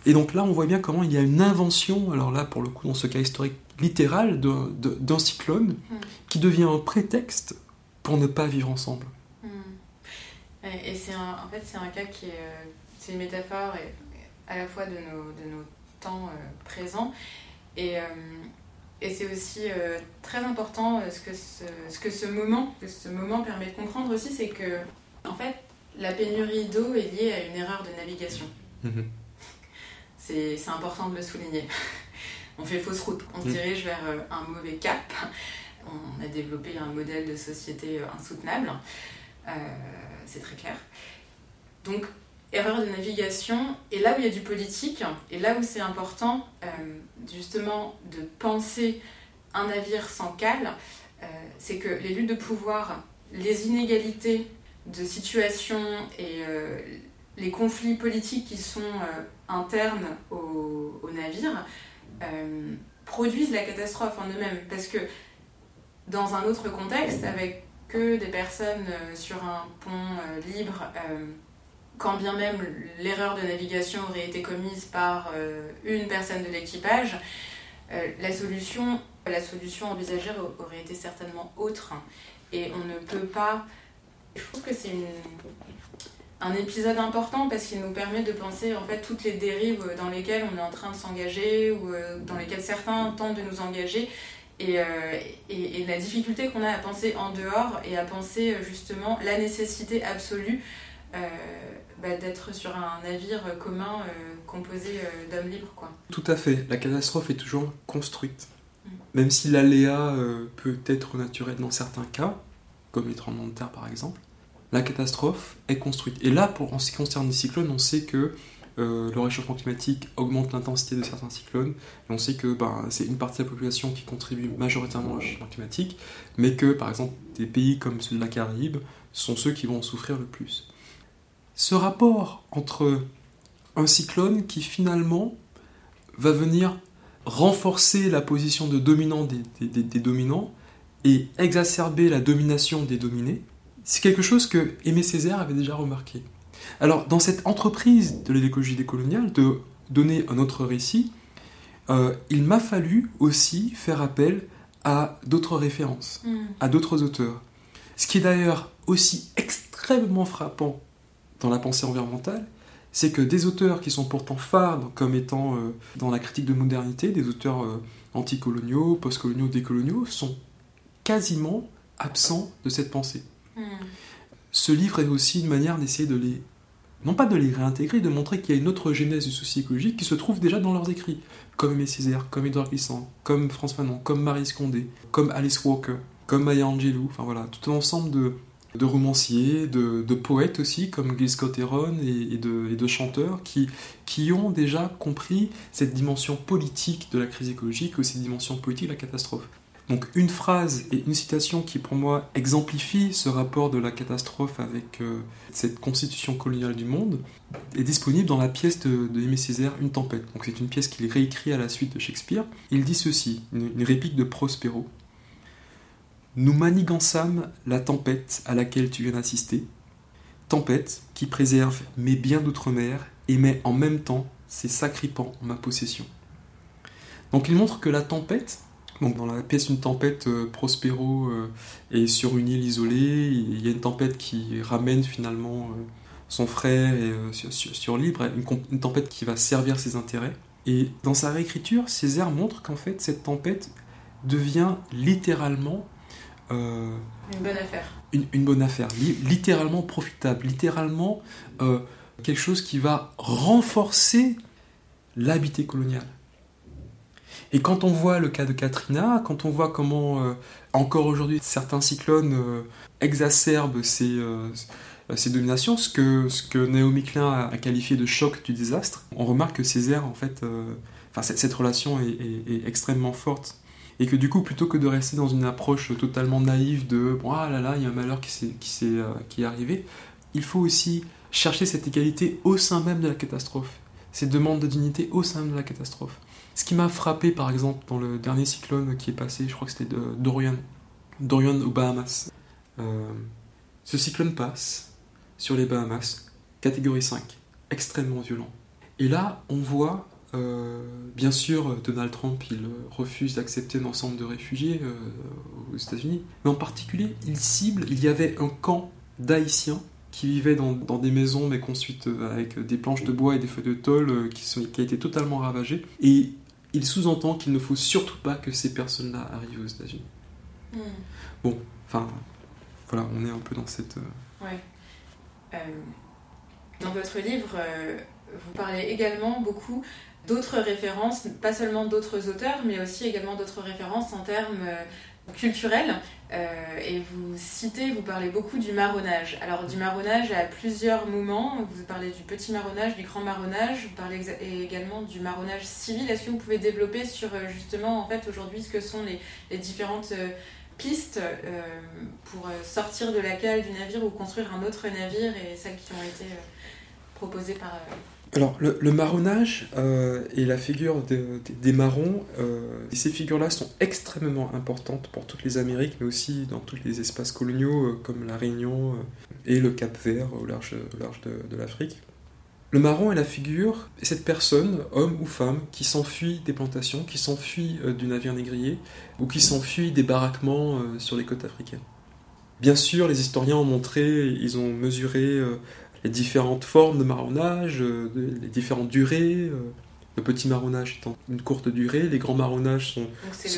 Et donc là, on voit bien comment il y a une invention, alors là, pour le coup, dans ce cas historique littéral, d'un cyclone, hmm. qui devient un prétexte pour ne pas vivre ensemble. Et c'est en fait, c'est un cas qui est, euh, c'est une métaphore à la fois de nos, de nos temps euh, présent. Et, euh, et c'est aussi très important ce que ce, ce, que ce moment, que ce moment permet de comprendre aussi, c'est que en fait, la pénurie d'eau est liée à une erreur de navigation. Mhm. C'est important de le souligner. on fait fausse route, on se mm. dirige vers un mauvais cap. On a développé un modèle de société insoutenable. C'est très clair. Donc, erreur de navigation, et là où il y a du politique, et là où c'est important euh, justement de penser un navire sans cale, euh, c'est que les luttes de pouvoir, les inégalités de situation et euh, les conflits politiques qui sont internes au, au navire produisent la catastrophe en eux-mêmes. Parce que dans un autre contexte, avec que des personnes sur un pont libre, quand bien même l'erreur de navigation aurait été commise par euh, une personne de l'équipage, euh, la, solution, la solution envisagée aurait été certainement autre. Et on ne peut pas... Je trouve que c'est un épisode important parce qu'il nous permet de penser en fait toutes les dérives dans lesquelles on est en train de s'engager ou euh, dans lesquelles certains tentent de nous engager et, et, et la difficulté qu'on a à penser en dehors et à penser justement la nécessité absolue bah, d'être sur un navire commun euh, composé euh, d'hommes libres. Quoi. Tout à fait. La catastrophe est toujours construite. Mm. Même si l'aléa euh, peut être naturel dans certains cas, comme les tremblements de terre par exemple, la catastrophe est construite. Et là, pour, en ce qui concerne les cyclones, on sait que le réchauffement climatique augmente l'intensité de certains cyclones, et on sait que ben, c'est une partie de la population qui contribue majoritairement au réchauffement climatique, mais que par exemple des pays comme ceux de la Caraïbe sont ceux qui vont en souffrir le plus ce rapport entre un cyclone qui finalement va venir renforcer la position de dominant des, dominants et exacerber la domination des dominés, c'est quelque chose que Aimé Césaire avait déjà remarqué. Alors, dans cette entreprise de l'écologie décoloniale, de donner un autre récit, euh, il m'a fallu aussi faire appel à d'autres références, mm. à d'autres auteurs. Ce qui est d'ailleurs aussi extrêmement frappant dans la pensée environnementale, c'est que des auteurs qui sont pourtant phares comme étant euh, dans la critique de modernité, des auteurs euh, anticoloniaux, postcoloniaux, décoloniaux, sont quasiment absents de cette pensée. Hmm. Ce livre est aussi une manière d'essayer de les, non pas de les réintégrer, de montrer qu'il y a une autre genèse du souci écologique qui se trouve déjà dans leurs écrits, comme Aimé Césaire, comme Édouard Glissant, comme François Fanon, comme Marie Scondé, comme Alice Walker, comme Maya Angelou, enfin voilà, tout un ensemble de, de romanciers, de, poètes aussi, comme Gil Scott Heron, et, de, chanteurs, qui, qui ont déjà compris cette dimension politique de la crise écologique ou cette dimension politique de la catastrophe. Donc une phrase et une citation qui pour moi exemplifie ce rapport de la catastrophe avec euh, cette constitution coloniale du monde est disponible dans la pièce de, Aimé Césaire Une tempête. Donc c'est une pièce qu'il réécrit à la suite de Shakespeare. Il dit ceci, une réplique de Prospero. Nous manigansâmes la tempête à laquelle tu viens d'assister, tempête qui préserve mes biens d'outre-mer et met en même temps ses sacripants en ma possession. Donc il montre que la tempête, donc dans la pièce Une tempête, euh, Prospero euh, est sur une île isolée, il y a une tempête qui ramène finalement euh, son frère sur, sur, Libre, une, une, tempête qui va servir ses intérêts. Et dans sa réécriture, Césaire montre qu'en fait cette tempête devient littéralement euh, une bonne affaire. Une, bonne affaire, littéralement profitable, littéralement euh, quelque chose qui va renforcer l'habité colonial. Et quand on voit le cas de Katrina, quand on voit comment euh, encore aujourd'hui certains cyclones exacerbent ces, ces, dominations, ce que, ce que Naomi Klein a, qualifié de choc du désastre, on remarque que Césaire, en fait, enfin, cette, relation est, extrêmement forte et que du coup, plutôt que de rester dans une approche totalement naïve de bon, ah là là, il y a un malheur qui, est, qui, est, euh, qui est arrivé, il faut aussi chercher cette égalité au sein même de la catastrophe, cette demande de dignité au sein même de la catastrophe. Ce qui m'a frappé, par exemple, dans le dernier cyclone qui est passé, je crois que c'était Dorian, Dorian aux Bahamas. Euh, ce cyclone passe sur les Bahamas, catégorie 5, extrêmement violent. Et là, on voit euh, bien sûr, Donald Trump, il refuse d'accepter l'ensemble de réfugiés euh, aux États-Unis, mais en particulier, il cible, il y avait un camp d'Haïtiens qui vivaient dans, des maisons, mais construites avec des planches de bois et des feuilles de tôle, qui, sont, a été totalement ravagées. Et il sous-entend qu'il ne faut surtout pas que ces personnes-là arrivent aux États-Unis. Hmm. Bon, enfin, voilà, on est un peu dans cette. Ouais. dans votre livre, vous parlez également beaucoup d'autres références, pas seulement d'autres auteurs, mais aussi également d'autres références en termes culturels. et vous citez, vous parlez beaucoup du marronnage. Alors du marronnage à plusieurs moments. Vous parlez du petit marronnage, du grand marronnage. Vous parlez également du marronnage civil. Est-ce que vous pouvez développer sur justement en fait aujourd'hui ce que sont les, les différentes pistes euh, pour euh, sortir de la cale du navire ou construire un autre navire et celles qui ont été euh, proposées par... Alors, le, marronnage et la figure des marrons, ces figures-là sont extrêmement importantes pour toutes les Amériques, mais aussi dans tous les espaces coloniaux comme la Réunion et le Cap Vert au large, large de l'Afrique. Le marron est la figure, cette personne, homme ou femme, qui s'enfuit des plantations, qui s'enfuit euh, du navire négrier, ou qui s'enfuit des baraquements euh, sur les côtes africaines. Bien sûr, les historiens ont montré, ils ont mesuré euh, les différentes formes de marronnage, les différentes durées. Le petit marronnage étant une courte durée, les grands marronnages sont... Donc c'est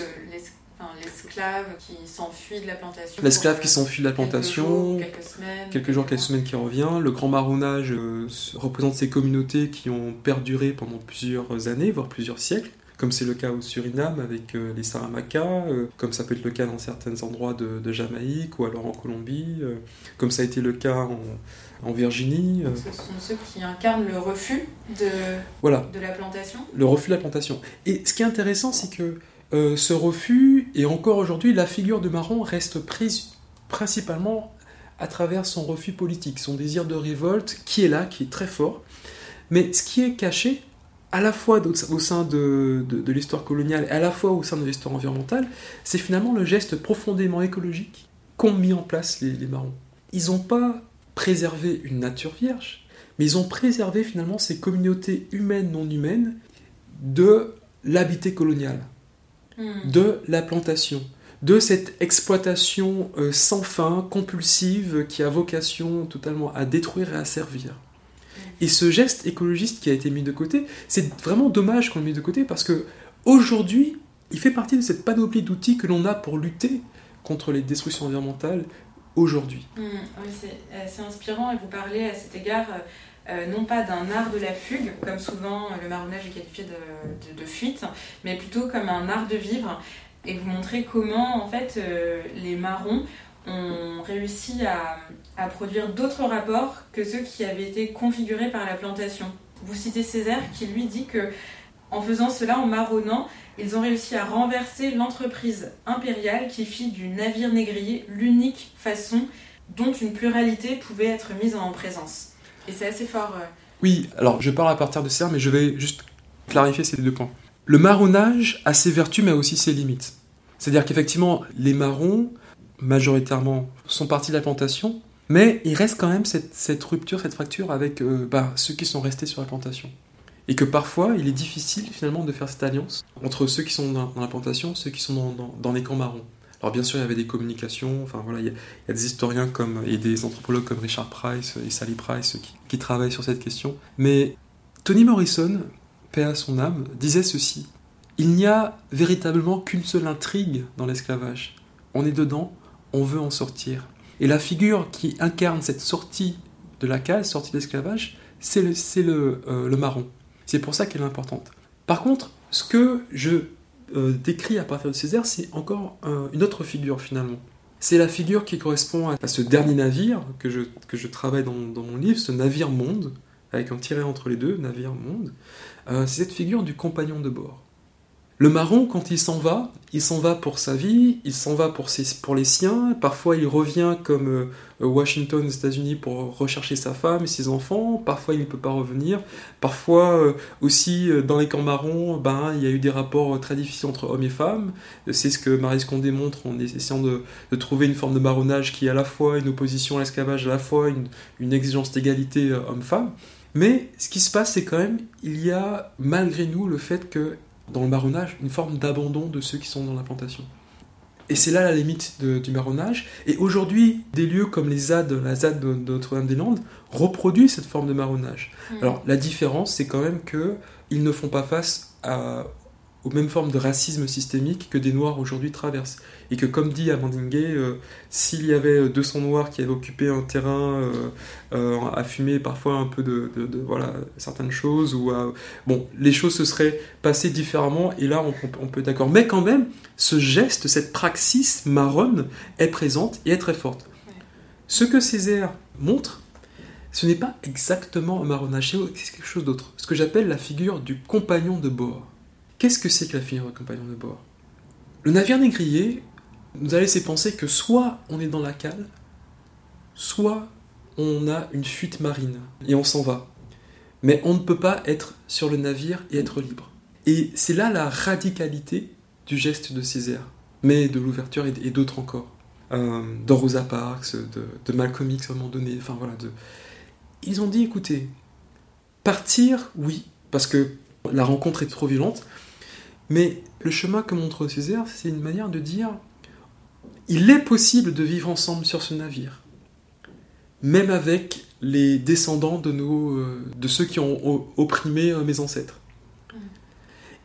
l'esclave qui s'enfuit de la plantation. L'esclave qui s'enfuit de la plantation, quelques, semaines, quelques jours, quelques semaines qui revient. Le grand marronnage euh, représente ces communautés qui ont perduré pendant plusieurs années, voire plusieurs siècles comme c'est le cas au Suriname avec euh, les Saramacas, euh, comme ça peut être le cas dans certains endroits de, Jamaïque ou alors en Colombie, comme ça a été le cas en, Virginie. ce sont ceux qui incarnent le refus de, voilà. de la plantation. Le refus de la plantation. Et ce qui est intéressant, c'est que euh, ce refus, et encore aujourd'hui, la figure de Marron reste prise principalement à travers son refus politique, son désir de révolte, qui est là, qui est très fort. Mais ce qui est caché, à la fois au sein de, l'histoire coloniale et à la fois au sein de l'histoire environnementale, c'est finalement le geste profondément écologique qu'ont mis en place les, les marrons. Ils n'ont pas préservé une nature vierge, mais ils ont préservé finalement ces communautés humaines non humaines de l'habité colonial. Hmm. de la plantation, de cette exploitation euh, sans fin, compulsive, qui a vocation totalement à détruire et à servir. Hmm. Et ce geste écologiste qui a été mis de côté, c'est vraiment dommage qu'on le mette de côté parce que aujourd'hui, il fait partie de cette panoplie d'outils que l'on a pour lutter contre les destructions environnementales aujourd'hui. Hmm. oui, c'est inspirant et vous parlez à cet égard euh, euh, non pas d'un art de la fugue, comme souvent euh, le marronnage est qualifié de, fuite, mais plutôt comme un art de vivre, et vous montrer comment en fait euh, les marrons ont réussi à, produire d'autres rapports que ceux qui avaient été configurés par la plantation. Vous citez Césaire qui lui dit que en faisant cela, en marronnant, ils ont réussi à renverser l'entreprise impériale qui fit du navire négrier l'unique façon dont une pluralité pouvait être mise en présence. Et c'est assez fort. Euh. Oui, alors je parle à partir de ça, mais je vais juste clarifier ces deux points. Le marronnage a ses vertus, mais aussi ses limites. C'est-à-dire qu'effectivement, les marrons, majoritairement, sont partis de la plantation, mais il reste quand même cette, rupture, cette fracture avec euh, bah, ceux qui sont restés sur la plantation. Et que parfois, il est difficile finalement de faire cette alliance entre ceux qui sont dans, la plantation, ceux qui sont dans les camps marrons. Alors bien sûr, il y avait des communications, enfin voilà, il y, a, des historiens comme, et des anthropologues comme Richard Price et Sally Price qui, travaillent sur cette question. Mais Tony Morrison, paix à son âme, disait ceci. Il n'y a véritablement qu'une seule intrigue dans l'esclavage. On est dedans, on veut en sortir. Et la figure qui incarne cette sortie de la case, sortie de l'esclavage, c'est le, le, euh, le marron. C'est pour ça qu'elle est importante. Par contre, ce que je euh, décrit à partir de Césaire, c'est encore une autre figure finalement. C'est la figure qui correspond à, ce dernier navire que je, que je travaille dans, mon livre, ce navire monde, avec un tiret entre les deux, navire monde. Euh, c'est cette figure du compagnon de bord. Le marron, quand il s'en va, il s'en va pour sa vie, il s'en va pour, les siens. Parfois, il revient comme euh, Washington aux États-Unis pour rechercher sa femme et ses enfants. Parfois, il ne peut pas revenir. Parfois, euh, aussi, euh, dans les camps marrons, ben, il y a eu des rapports très difficiles entre hommes et femmes. C'est ce que Marie Scondé montre en essayant de, trouver une forme de marronnage qui est à la fois une opposition à l'esclavage, à la fois une, une exigence d'égalité homme-femme. Mais ce qui se passe, c'est quand même, il y a malgré nous le fait que dans le marronnage une forme d'abandon de ceux qui sont dans la plantation. Et c'est là la limite du marronnage. Et aujourd'hui, des lieux comme les ZAD, la ZAD de, Notre-Dame-des-Landes, reproduisent cette forme de marronnage. Hmm. Alors la différence, c'est quand même qu'ils ne font pas face aux mêmes formes de racisme systémique que des Noirs aujourd'hui traversent. Et que, comme dit Amandine Gay, euh, s'il y avait 200 Noirs qui avaient occupé un terrain euh, euh, à fumer parfois un peu de, voilà, certaines choses, ou bon, les choses se seraient passées différemment, et là on, on peut être d'accord. Mais quand même, ce geste, cette praxis marronne est présente et est très forte. Ce que Césaire montre, ce n'est pas exactement un marronnage, c'est quelque chose d'autre. Ce que j'appelle la figure du compagnon de bord. Qu'est-ce que c'est que la figure du compagnon de bord Le navire négrier nous a laissé penser que soit on est dans la cale, soit on a une fuite marine et on s'en va. Mais on ne peut pas être sur le navire et être libre. Et c'est là la radicalité du geste de Césaire, mais de l'ouverture et d'autres encore. Euh, Rosa Parks, de, Malcolm X à un moment donné, enfin voilà. Ils ont dit écoutez, partir, oui, parce que la rencontre est trop violente, mais le chemin que montre Césaire, c'est une manière de dire il est possible de vivre ensemble sur ce navire, même avec les descendants de, nos, euh, de ceux qui ont opprimé euh, mes ancêtres.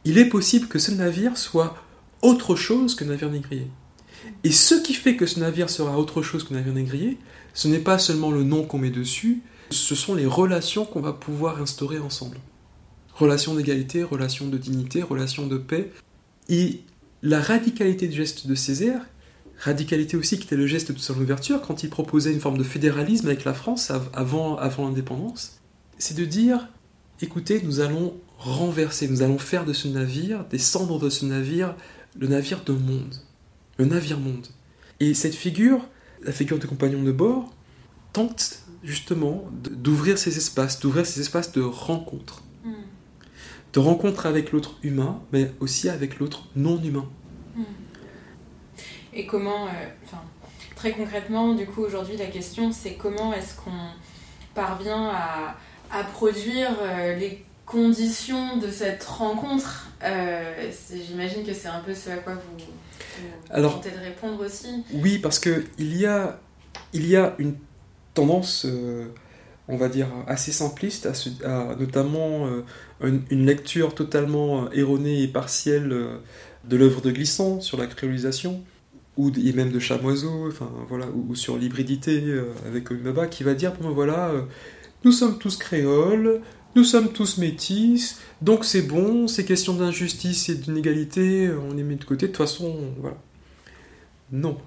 Il est possible que ce navire soit autre chose que navire négrier. Et ce qui fait que ce navire sera autre chose que navire négrier, ce n'est pas seulement le nom qu'on met dessus, ce sont les relations qu'on va pouvoir instaurer ensemble. Relations d'égalité, relations de dignité, relations de paix. Et la radicalité du geste de Césaire, radicalité aussi qui était le geste de son ouverture, quand il proposait une forme de fédéralisme avec la France avant, l'indépendance, c'est de dire, écoutez, nous allons renverser, nous allons faire de ce navire, des cendres de ce navire, le navire de monde le navire-monde. Et cette figure, la figure du compagnon de bord, tente justement d'ouvrir ces espaces, d'ouvrir ces espaces de rencontre. De rencontre avec l'autre humain, mais aussi avec l'autre non humain. Hmm. Et comment, euh, très concrètement, du coup, aujourd'hui, la question, c'est comment est-ce qu'on parvient à, à produire euh, les conditions de cette rencontre euh, J'imagine que c'est un peu ce à quoi vous, alors, de répondre aussi. Oui, parce que il y a, il y a une tendance, on va dire, assez simpliste, à, notamment euh, une, lecture totalement euh, erronée et partielle de l'œuvre de Glissant sur la créolisation, ou et même de Chamoiseau, enfin voilà, ou, sur l'hybridité avec Omibaba, qui va dire, bon voilà, nous sommes tous créoles, nous sommes tous métis, donc c'est bon, ces questions d'injustice et d'inégalité, on les met de côté, de toute façon, voilà. Non.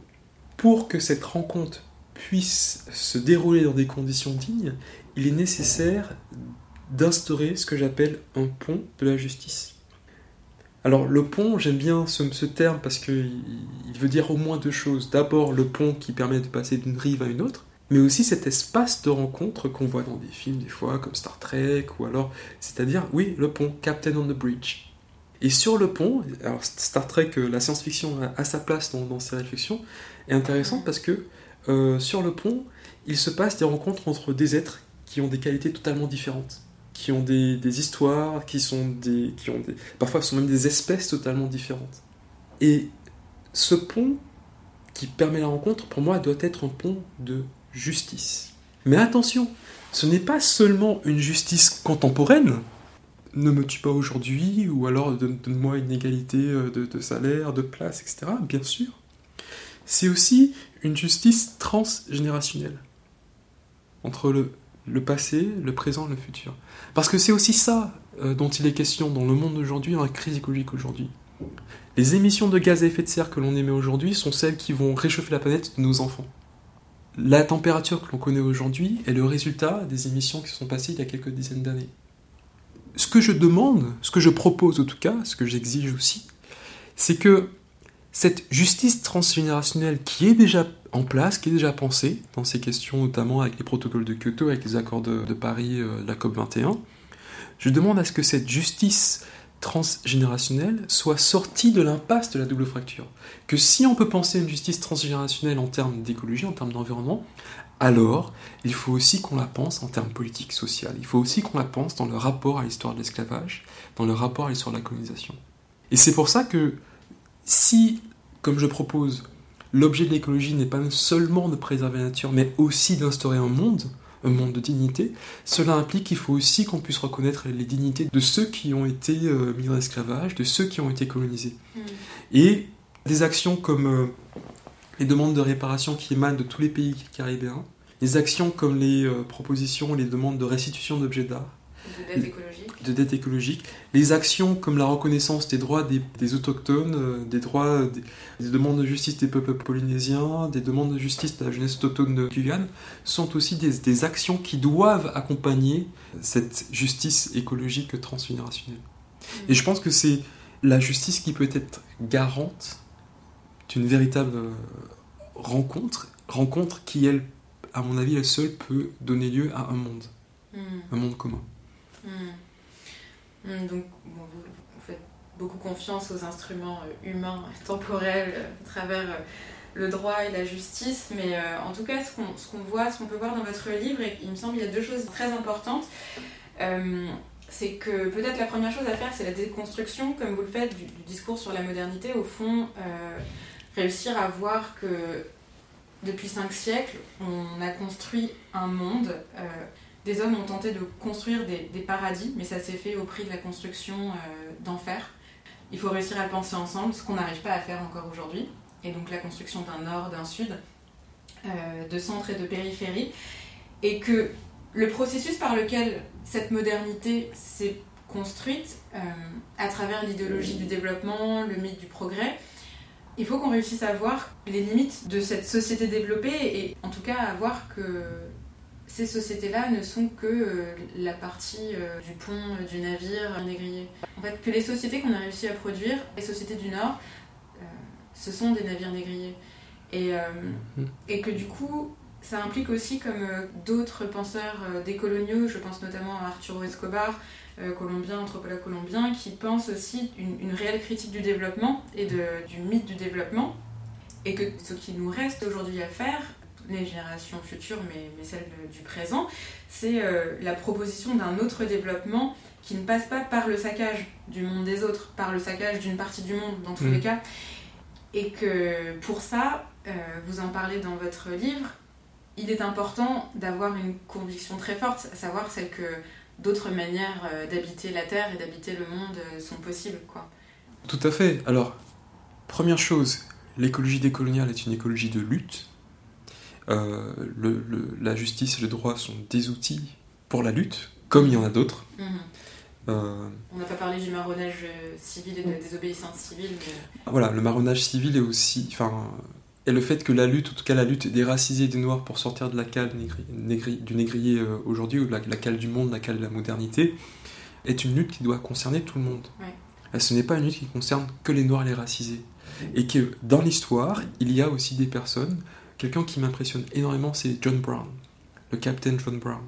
Pour que cette rencontre puisse se dérouler dans des conditions dignes, il est nécessaire d'instaurer ce que j'appelle un pont de la justice. Alors le pont, j'aime bien ce, terme parce qu'il veut dire au moins deux choses. D'abord le pont qui permet de passer d'une rive à une autre, mais aussi cet espace de rencontre qu'on voit dans des films des fois comme Star Trek ou alors c'est-à-dire oui le pont Captain on the Bridge et sur le pont alors Star Trek euh, la science-fiction a, sa place dans, dans, réflexions est intéressante parce que euh, sur le pont il se passe des rencontres entre des êtres qui ont des qualités totalement différentes qui ont des, histoires qui sont des qui ont parfois sont même des espèces totalement différentes et ce pont qui permet la rencontre pour moi doit être un pont de justice. Mais attention, ce n'est pas seulement une justice contemporaine, ne me tue pas aujourd'hui, ou alors donne-moi une égalité euh, de, salaire, de place, etc. Bien sûr. C'est aussi une justice transgénérationnelle entre le, passé, le présent, le futur. Parce que c'est aussi ça euh, dont il est question dans le monde d'aujourd'hui, dans la crise écologique aujourd'hui. Les émissions de gaz à effet de serre que l'on émet aujourd'hui sont celles qui vont réchauffer la planète de nos enfants. La température que l'on connaît aujourd'hui est le résultat des émissions qui sont passées il y a quelques dizaines d'années. Ce que je demande, ce que je propose en tout cas, ce que j'exige aussi, c'est que cette justice transgénérationnelle qui est déjà en place, qui est déjà pensée dans ces questions, notamment avec les protocoles de Kyoto, avec les accords de, Paris, euh, la COP 21, je demande à ce que cette justice transgénérationnelle soit sortie de l'impasse de la double fracture. Que si on peut penser une justice transgénérationnelle en termes d'écologie, en termes d'environnement, alors il faut aussi qu'on la pense en termes politiques, sociaux. Il faut aussi qu'on la pense dans le rapport à l'histoire de l'esclavage, dans le rapport à l'histoire de la colonisation. Et c'est pour ça que si, comme je propose, l'objet de l'écologie n'est pas seulement de préserver la nature, mais aussi d'instaurer un monde, un monde de dignité, cela implique qu'il faut aussi qu'on puisse reconnaître les dignités de ceux qui ont été euh, mis en esclavage, de ceux qui ont été colonisés. Mm. Et des actions comme euh, les demandes de réparation qui émanent de tous les pays caribéens, des actions comme les euh, propositions, les demandes de restitution d'objets d'art, De dette écologique. de dette écologique, les actions comme la reconnaissance des droits des, des autochtones, euh, des droits des, des demandes de justice des peuples polynésiens, des demandes de justice de la jeunesse autochtone de Guyane, sont aussi des, des actions qui doivent accompagner cette justice écologique transgénérationnelle. Et je pense que c'est la justice qui peut être garante d'une véritable euh, rencontre, rencontre qui, elle, à mon avis, elle seule peut donner lieu à un monde, Mm. un monde commun. Mm. Mm, Donc, vous, faites beaucoup confiance aux instruments euh, humains, temporels, euh, à travers euh, le droit et la justice, mais en tout cas, ce qu'on voit, ce qu'on peut voir dans votre livre, et il me semble qu'il y a deux choses très importantes. C'est que peut-être la première chose à faire, c'est la déconstruction, comme vous le faites, du, discours sur la modernité. Au fond, réussir à voir que depuis cinq siècles, on a construit un monde. Des hommes ont tenté de construire des, des paradis, mais ça s'est fait au prix de la construction euh, d'enfer. Il faut réussir à le penser ensemble, ce qu'on n'arrive pas à faire encore aujourd'hui. Et donc la construction d'un nord, d'un sud, euh, de centre et de périphérie. Et que le processus par lequel cette modernité s'est construite, euh, à travers l'idéologie du développement, le mythe du progrès, il faut qu'on réussisse à voir les limites de cette société développée et en tout cas à voir que ces sociétés-là ne sont que euh, la partie euh, du pont, euh, du navire négrier. En fait, que les sociétés qu'on a réussi à produire, les sociétés du Nord, ce sont des navires négriers. Et, Mhm. et que du coup, ça implique aussi, comme d'autres penseurs décoloniaux, je pense notamment à Arturo Escobar, colombien, anthropologue colombien, qui pense aussi une, une réelle critique du développement et de, du mythe du développement. Et que ce qui nous reste aujourd'hui à faire, les générations futures, mais, mais celles du présent, c'est euh, la proposition d'un autre développement qui ne passe pas par le saccage du monde des autres, par le saccage d'une partie du monde dans tous Mm. les cas. Et que pour ça, euh, vous en parlez dans votre livre, il est important d'avoir une conviction très forte, à savoir celle que d'autres manières euh, d'habiter la Terre et d'habiter le monde sont possibles. Quoi. Tout à fait. Alors, première chose, l'écologie décoloniale est une écologie de lutte. Euh, le- le- la justice et le droit sont des outils pour la lutte, comme il y en a d'autres. Mhm. Euh, On n'a pas parlé du marronnage euh, civil et de la désobéissance civile, mais voilà, le marronnage civil est aussi, enfin, et le fait que la lutte, en tout cas la lutte des racisés et des noirs pour sortir de la cale négri- négri- du négrier euh, aujourd'hui, ou de la, la cale du monde, la cale de la modernité, est une lutte qui doit concerner tout le monde. Ouais. Et ce n'est pas une lutte qui concerne que les noirs et les racisés. Et que dans l'histoire, il y a aussi des personnes. Quelqu'un qui m'impressionne énormément, c'est John Brown, le capitaine John Brown.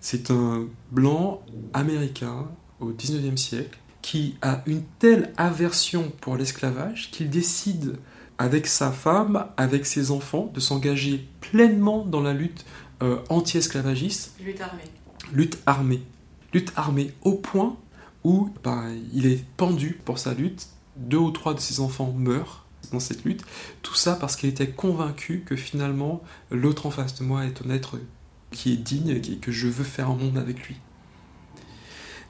C'est un blanc américain au 19e siècle qui a une telle aversion pour l'esclavage qu'il décide, avec sa femme, avec ses enfants, de s'engager pleinement dans la lutte euh, anti-esclavagiste, lutte armée. lutte armée. Lutte armée au point où ben, il est pendu pour sa lutte, deux ou trois de ses enfants meurent dans cette lutte, tout ça parce qu'il était convaincu que finalement l'autre en face de moi est un être qui est digne et que je veux faire un monde avec lui.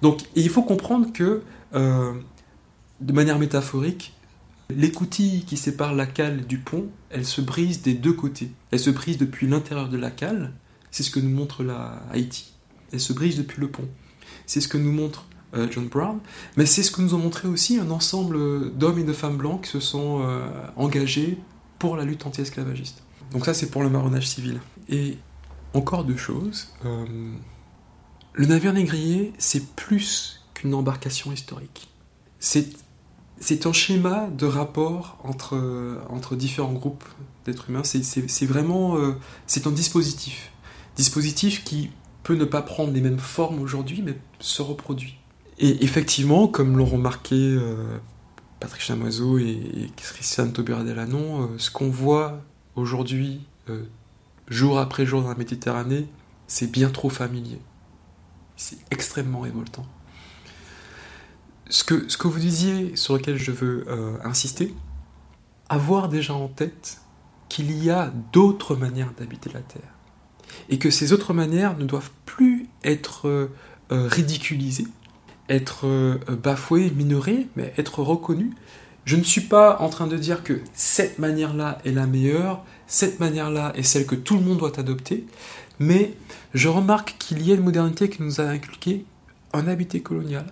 Donc il faut comprendre que, euh, de manière métaphorique, l'écoutille qui sépare la cale du pont, elle se brise des deux côtés. Elle se brise depuis l'intérieur de la cale, c'est ce que nous montre la Haïti. Elle se brise depuis le pont. C'est ce que nous montre John Brown, mais c'est ce que nous ont montré aussi un ensemble d'hommes et de femmes blancs qui se sont euh, engagés pour la lutte anti-esclavagiste. Donc ça, c'est pour le marronnage civil. Et encore deux choses. Euh, le navire négrier, c'est plus qu'une embarcation historique. C'est un schéma de rapport entre, différents groupes d'êtres humains. C'est- vraiment euh, c'est un dispositif. Dispositif qui peut ne pas prendre les mêmes formes aujourd'hui, mais se reproduit. Et effectivement, comme l'ont remarqué euh, Patrick Chamoiseau et, et Christiane Taubira-Delanon, euh, ce qu'on voit aujourd'hui, euh, jour après jour dans la Méditerranée, c'est bien trop familier. C'est extrêmement révoltant. Ce que, vous disiez, sur lequel je veux insister, avoir déjà en tête qu'il y a d'autres manières d'habiter la Terre. et que ces autres manières ne doivent plus être ridiculisées, être euh, bafouées, minorées, mais être reconnues. Je ne suis pas en train de dire que cette manière-là est la meilleure, cette manière-là est celle que tout le monde doit adopter, mais je remarque qu'il y a une modernité qui nous a inculqué un habité colonial,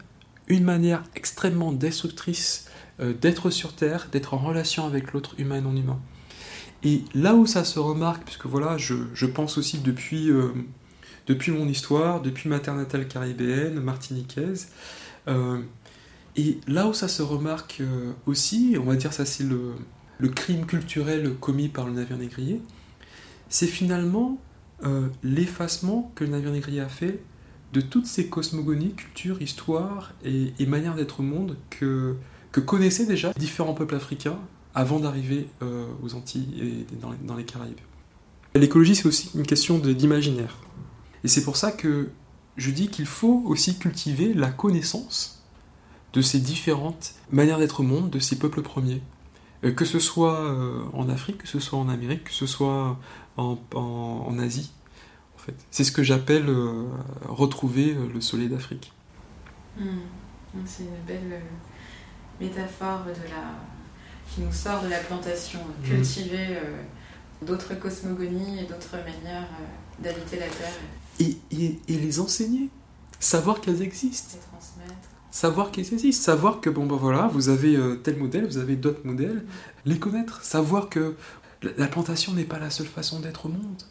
une manière extrêmement destructrice euh, d'être sur Terre, d'être en relation avec l'autre humain et non humain. Et là où ça se remarque, puisque voilà, je, pense aussi depuis, euh, depuis mon histoire, depuis ma terre natale caribéenne, martiniquaise, euh, et là où ça se remarque aussi, on va dire ça c'est le, crime culturel commis par le navire négrier, c'est finalement l'effacement que le navire négrier a fait de toutes ces cosmogonies, cultures, histoires et, manières d'être au monde que, connaissaient déjà différents peuples africains avant d'arriver euh, aux Antilles et dans les, Caraïbes. L'écologie, c'est aussi une question d'imaginaire. Et c'est pour ça que je dis qu'il faut aussi cultiver la connaissance de ces différentes manières d'être au monde, de ces peuples premiers. Euh, que ce soit euh, en Afrique, que ce soit en Amérique, que ce soit en Asie. C'est ce que j'appelle euh, retrouver le soleil d'Afrique. Hmm. C'est une belle métaphore de la... qui nous sort de la plantation, hmm. cultiver d'autres cosmogonies et d'autres manières d'habiter la Terre. Et, et, les enseigner, savoir qu'elles existent. Transmettre. Savoir qu'elles existent, savoir que bon ben voilà, vous avez tel modèle, vous avez d'autres modèles, hmm. les connaître, savoir que la plantation n'est pas la seule façon d'être au monde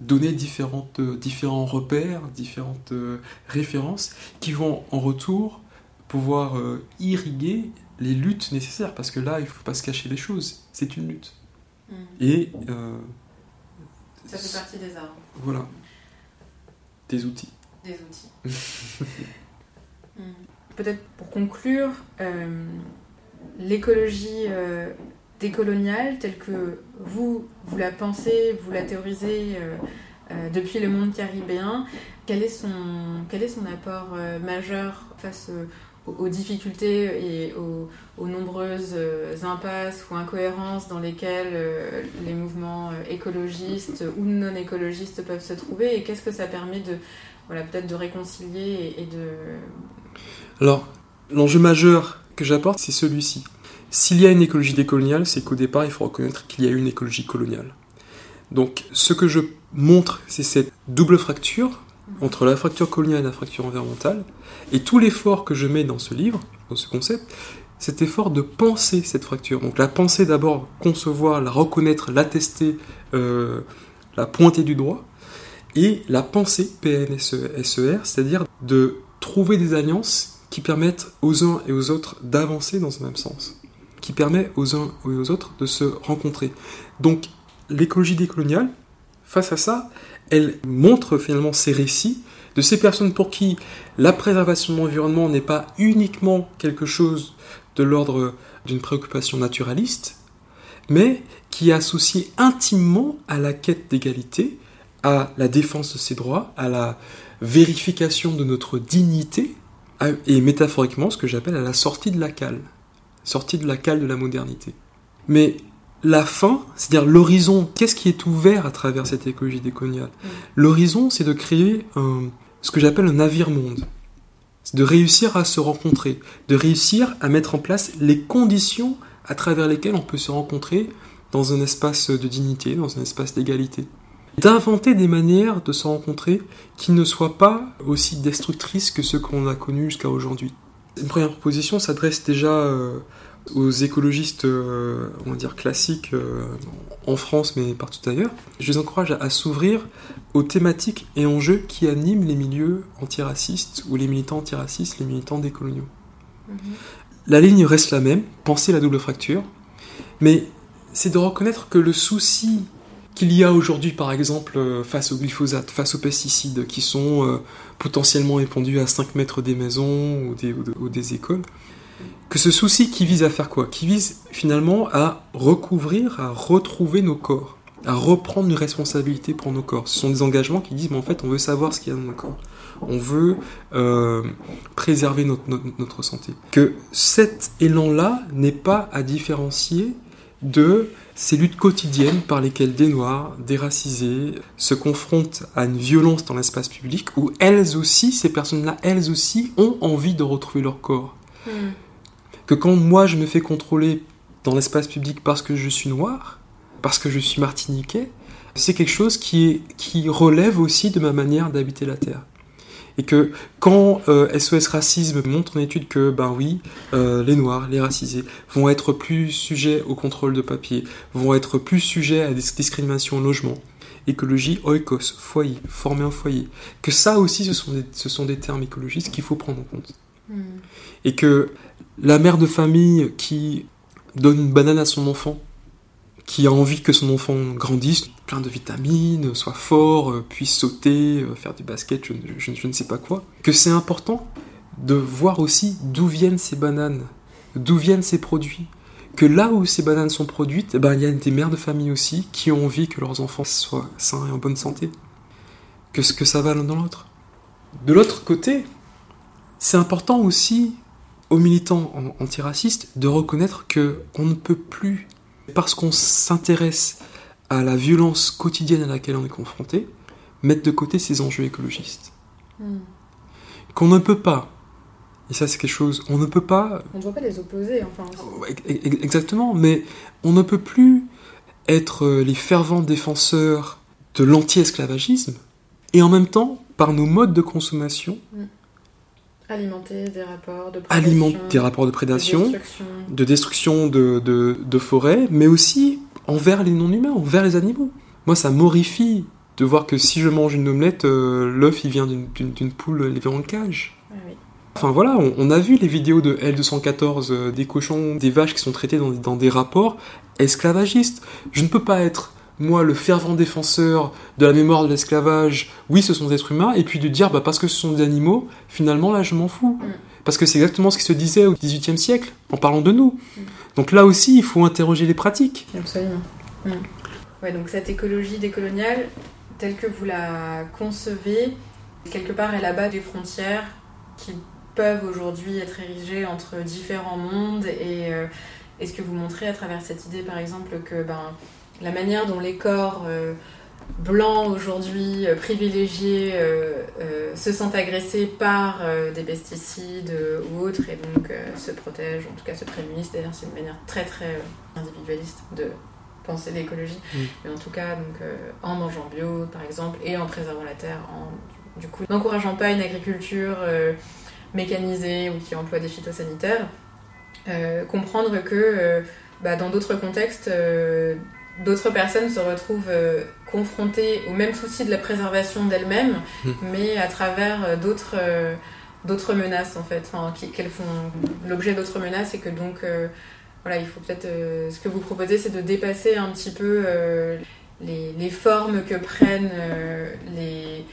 donner différentes, euh, différents repères, différentes euh, références qui vont en retour pouvoir euh, irriguer les luttes nécessaires. Parce que là, il ne faut pas se cacher les choses. C'est une lutte. Mm. Et. Ça fait partie des armes. Voilà. Des outils. Des outils. Mm. Peut-être pour conclure, l'écologie décoloniale telle que vous, vous la pensez, vous la théorisez euh, euh, depuis le monde caribéen, quel est son, quel est son apport euh, majeur face aux, difficultés et aux, nombreuses impasses ou incohérences dans lesquelles les mouvements écologistes ou non écologistes peuvent se trouver et qu'est-ce que ça permet de voilà peut-être de réconcilier et de alors l'enjeu majeur que j'apporte c'est celui-ci s'il y a une écologie décoloniale, c'est qu'au départ, il faut reconnaître qu'il y a une écologie coloniale. Donc, ce que je montre, c'est cette double fracture entre la fracture coloniale et la fracture environnementale. Et tout l'effort que je mets dans ce livre, dans ce concept, cet effort de penser cette fracture. Donc, la pensée d'abord, concevoir, la reconnaître, l'attester, euh, la pointer du doigt. Et la pensée, PNSER, c'est-à-dire de trouver des alliances qui permettent aux uns et aux autres d'avancer dans ce même sens qui permet aux uns et aux autres de se rencontrer. Donc l'écologie décoloniale, face à ça, elle montre finalement ces récits de ces personnes pour qui la préservation de l'environnement n'est pas uniquement quelque chose de l'ordre d'une préoccupation naturaliste, mais qui est associée intimement à la quête d'égalité, à la défense de ses droits, à la vérification de notre dignité, et métaphoriquement ce que j'appelle à la sortie de la cale sorti de la cale de la modernité. Mais la fin, c'est-à-dire l'horizon, qu'est-ce qui est ouvert à travers cette écologie décoloniale mm. L'horizon, c'est de créer ce que j'appelle un navire-monde. C'est de réussir à se rencontrer, de réussir à mettre en place les conditions à travers lesquelles on peut se rencontrer dans un espace de dignité, dans un espace d'égalité. D'inventer des manières de se rencontrer qui ne soient pas aussi destructrices que ceux qu'on a connus jusqu'à aujourd'hui. Une première proposition s'adresse déjà euh, aux écologistes, euh, on va dire classiques euh, en France, mais partout ailleurs. Je les encourage à, s'ouvrir aux thématiques et enjeux qui animent les milieux antiracistes ou les militants antiracistes, les militants décoloniaux. Mhm. La ligne reste la même, penser la double fracture, mais c'est de reconnaître que le souci qu'il y a aujourd'hui, par exemple, face au glyphosate, face aux pesticides qui sont potentiellement épandus à 5 mètres des maisons ou des, ou des écoles, que ce souci qui vise à faire quoi? Qui vise finalement à recouvrir, à retrouver nos corps, à reprendre une responsabilité pour nos corps. Ce sont des engagements qui disent, mais en fait, on veut savoir ce qu'il y a dans nos corps. On veut euh, préserver notre, notre, santé. Que cet élan-là n'est pas à différencier de ces luttes quotidiennes par lesquelles des Noirs, des racisés, se confrontent à une violence dans l'espace public où elles aussi, ces personnes-là, elles aussi, ont envie de retrouver leur corps. Hmm. Que quand moi je me fais contrôler dans l'espace public parce que je suis noir, parce que je suis martiniquais, c'est quelque chose qui, est, qui relève aussi de ma manière d'habiter la Terre. Et que quand SOS euh, Racisme montre en étude que, ben oui, euh, les Noirs, les racisés, vont être plus sujets au contrôle de papier, vont être plus sujets à des discriminations au logement, écologie, oikos, foyer, former un foyer, que ça aussi, ce sont des, ce sont des termes écologistes qu'il faut prendre en compte. Hmm. Et que la mère de famille qui donne une banane à son enfant, qui a envie que son enfant grandisse, plein de vitamines, soit fort, euh, puisse sauter, euh, faire du basket, je, ne sais pas quoi, que c'est important de voir aussi d'où viennent ces bananes, d'où viennent ces produits. Que là où ces bananes sont produites, eh ben, il y a des mères de famille aussi qui ont envie que leurs enfants soient sains et en bonne santé. Que ce que ça va l'un dans l'autre. De l'autre côté, c'est important aussi aux militants an- antiracistes de reconnaître que on ne peut plus, parce qu'on s'intéresse à la violence quotidienne à laquelle on est confronté, mettre de côté ces enjeux écologistes. Hmm. Qu'on ne peut pas, et ça c'est quelque chose, on ne peut pas On ne doit pas les opposer, enfin. E- Exactement, mais on ne peut plus être euh, les fervents défenseurs de l'anti-esclavagisme et en même temps, par nos modes de consommation, Alimenter des rapports de alimenter prédation, des rapports de destruction. de destruction de, de, de forêts, mais aussi envers les non-humains, envers les animaux. Moi, ça m'horrifie de voir que si je mange une omelette, euh, l'œuf il vient d'une- poule élevée en cage. Ah oui. Enfin voilà, on, on a vu les vidéos de L214 euh, des cochons, des vaches qui sont traitées dans, dans des rapports esclavagistes. Je ne peux pas être, moi, le fervent défenseur de la mémoire de l'esclavage. Oui, ce sont des êtres humains, et puis de dire, bah, parce que ce sont des animaux, finalement, là, je m'en fous. Mm. Parce que c'est exactement ce qui se disait au XVIIIe siècle, en parlant de nous. Mm. Donc là aussi, il faut interroger les pratiques. Absolument. Mm. Ouais, donc cette écologie décoloniale, telle que vous la concevez, quelque part elle abat des frontières qui peuvent aujourd'hui être érigées entre différents mondes et euh, est-ce que vous montrez à travers cette idée par exemple que ben, la manière dont les corps euh, blancs aujourd'hui euh, privilégiés euh, se sentent agressés par des pesticides ou autres et donc se protègent, en tout cas se prémunissent. D'ailleurs, c'est une manière très très individualiste de penser l'écologie, mais en tout cas donc euh, en mangeant bio par exemple et en préservant la terre, en du coup n'encourageant pas une agriculture euh, mécanisée ou qui emploie des phytosanitaires, euh, comprendre que bah, dans d'autres contextes, d'autres personnes se retrouvent euh, confrontées au même souci de la préservation d'elles-mêmes, Mm. mais à travers euh, d'autres euh, d'autres menaces en fait, enfin, qu'elles font l'objet d'autres menaces et que donc euh, voilà, il faut peut-être ce que vous proposez, c'est de dépasser un petit peu les, les formes que prennent les,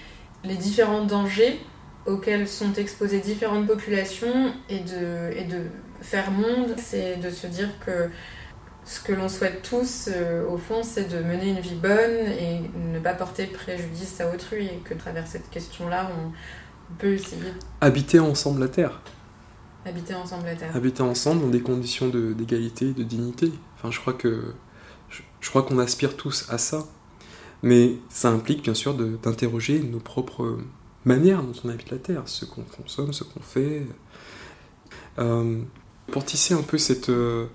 les différents dangers auxquels sont exposées différentes populations et de, et de faire monde, c'est de se dire que ce que l'on souhaite tous, euh, au fond, c'est de mener une vie bonne et ne pas porter préjudice à autrui. Et que à travers cette question-là, on, on peut essayer Habiter ensemble la Terre. d'habiter ensemble la Terre. habiter ensemble dans des conditions de- d'égalité, de, dignité. Enfin, je crois que je, je crois qu'on aspire tous à ça, mais ça implique bien sûr de- d'interroger nos propres manières dont on habite la terre, ce qu'on consomme, ce qu'on fait. Euh, pour tisser un peu cette euh,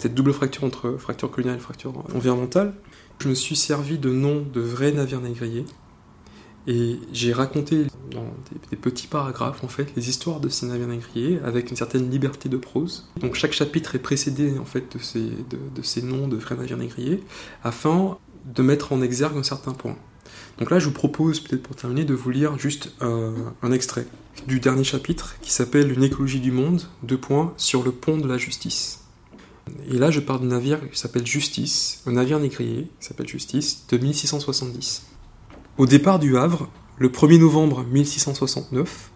cette double fracture entre fracture coloniale et fracture environnementale, je me suis servi de noms de vrais navires négriers et j'ai raconté dans des, petits paragraphes en fait les histoires de ces navires négriers avec une certaine liberté de prose. Donc chaque chapitre est précédé en fait de ces, de, ces noms de vrais navires négriers afin de mettre en exergue un certain point. Donc là je vous propose peut-être pour terminer de vous lire juste un extrait du dernier chapitre qui s'appelle Une écologie du monde, deux points, sur le pont de la justice. Et là je parle d'un navire qui s'appelle Justice, un navire négrier qui s'appelle Justice de 1670. Au départ du Havre, le 1er novembre 1669,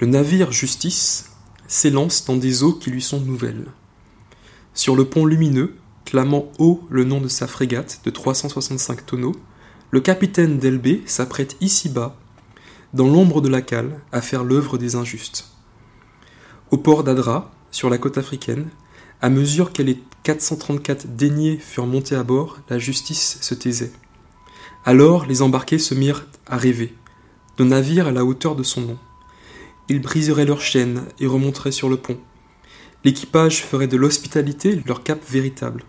le navire Justice s'élance dans des eaux qui lui sont nouvelles. Sur le pont lumineux, clamant haut le nom de sa frégate de 365 tonneaux, le capitaine d'Elbé s'apprête ici-bas, dans l'ombre de la cale, à faire l'œuvre des injustes. Au port d'Adra, sur la côte africaine, À mesure que les 434 daignés furent montés à bord, la justice se taisait. Alors les embarqués se mirent à rêver, de navire à la hauteur de son nom. Ils briseraient leurs chaînes et remonteraient sur le pont. L'équipage ferait de l'hospitalité leur cap véritable.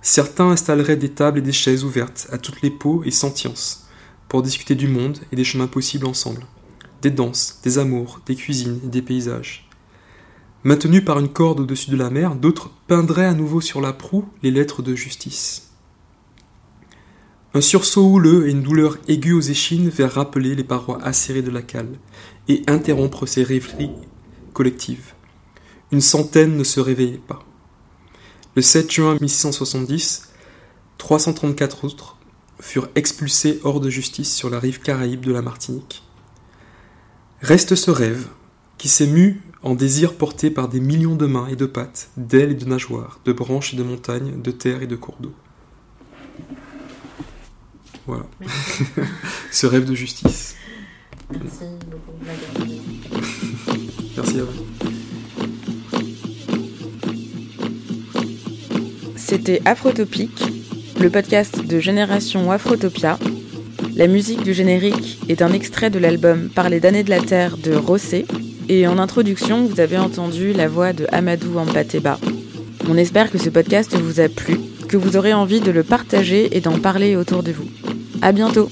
Certains installeraient des tables et des chaises ouvertes à toutes les peaux et sentiences, pour discuter du monde et des chemins possibles ensemble, des danses, des amours, des cuisines et des paysages. Maintenus par une corde au-dessus de la mer, d'autres peindraient à nouveau sur la proue les lettres de justice. Un sursaut houleux et une douleur aiguë aux échines vers rappeler les parois acérées de la cale et interrompre ces rêveries collectives. Une centaine ne se réveillait pas. Le 7 juin 1670, 334 autres furent expulsés hors de justice sur la rive caraïbe de la Martinique. Reste ce rêve, qui s'est en désir porté par des millions de mains et de pattes, d'ailes et de nageoires, de branches et de montagnes, de terre et de cours d'eau. Voilà. Ce rêve de justice. Merci beaucoup. Merci à vous. C'était Afrotopique, le podcast de Génération Afrotopia. La musique du générique est un extrait de l'album Parler d'années de la Terre de Rossé. Et en introduction, vous avez entendu la voix de Amadou Ampateba. On espère que ce podcast vous a plu, que vous aurez envie de le partager et d'en parler autour de vous. À bientôt!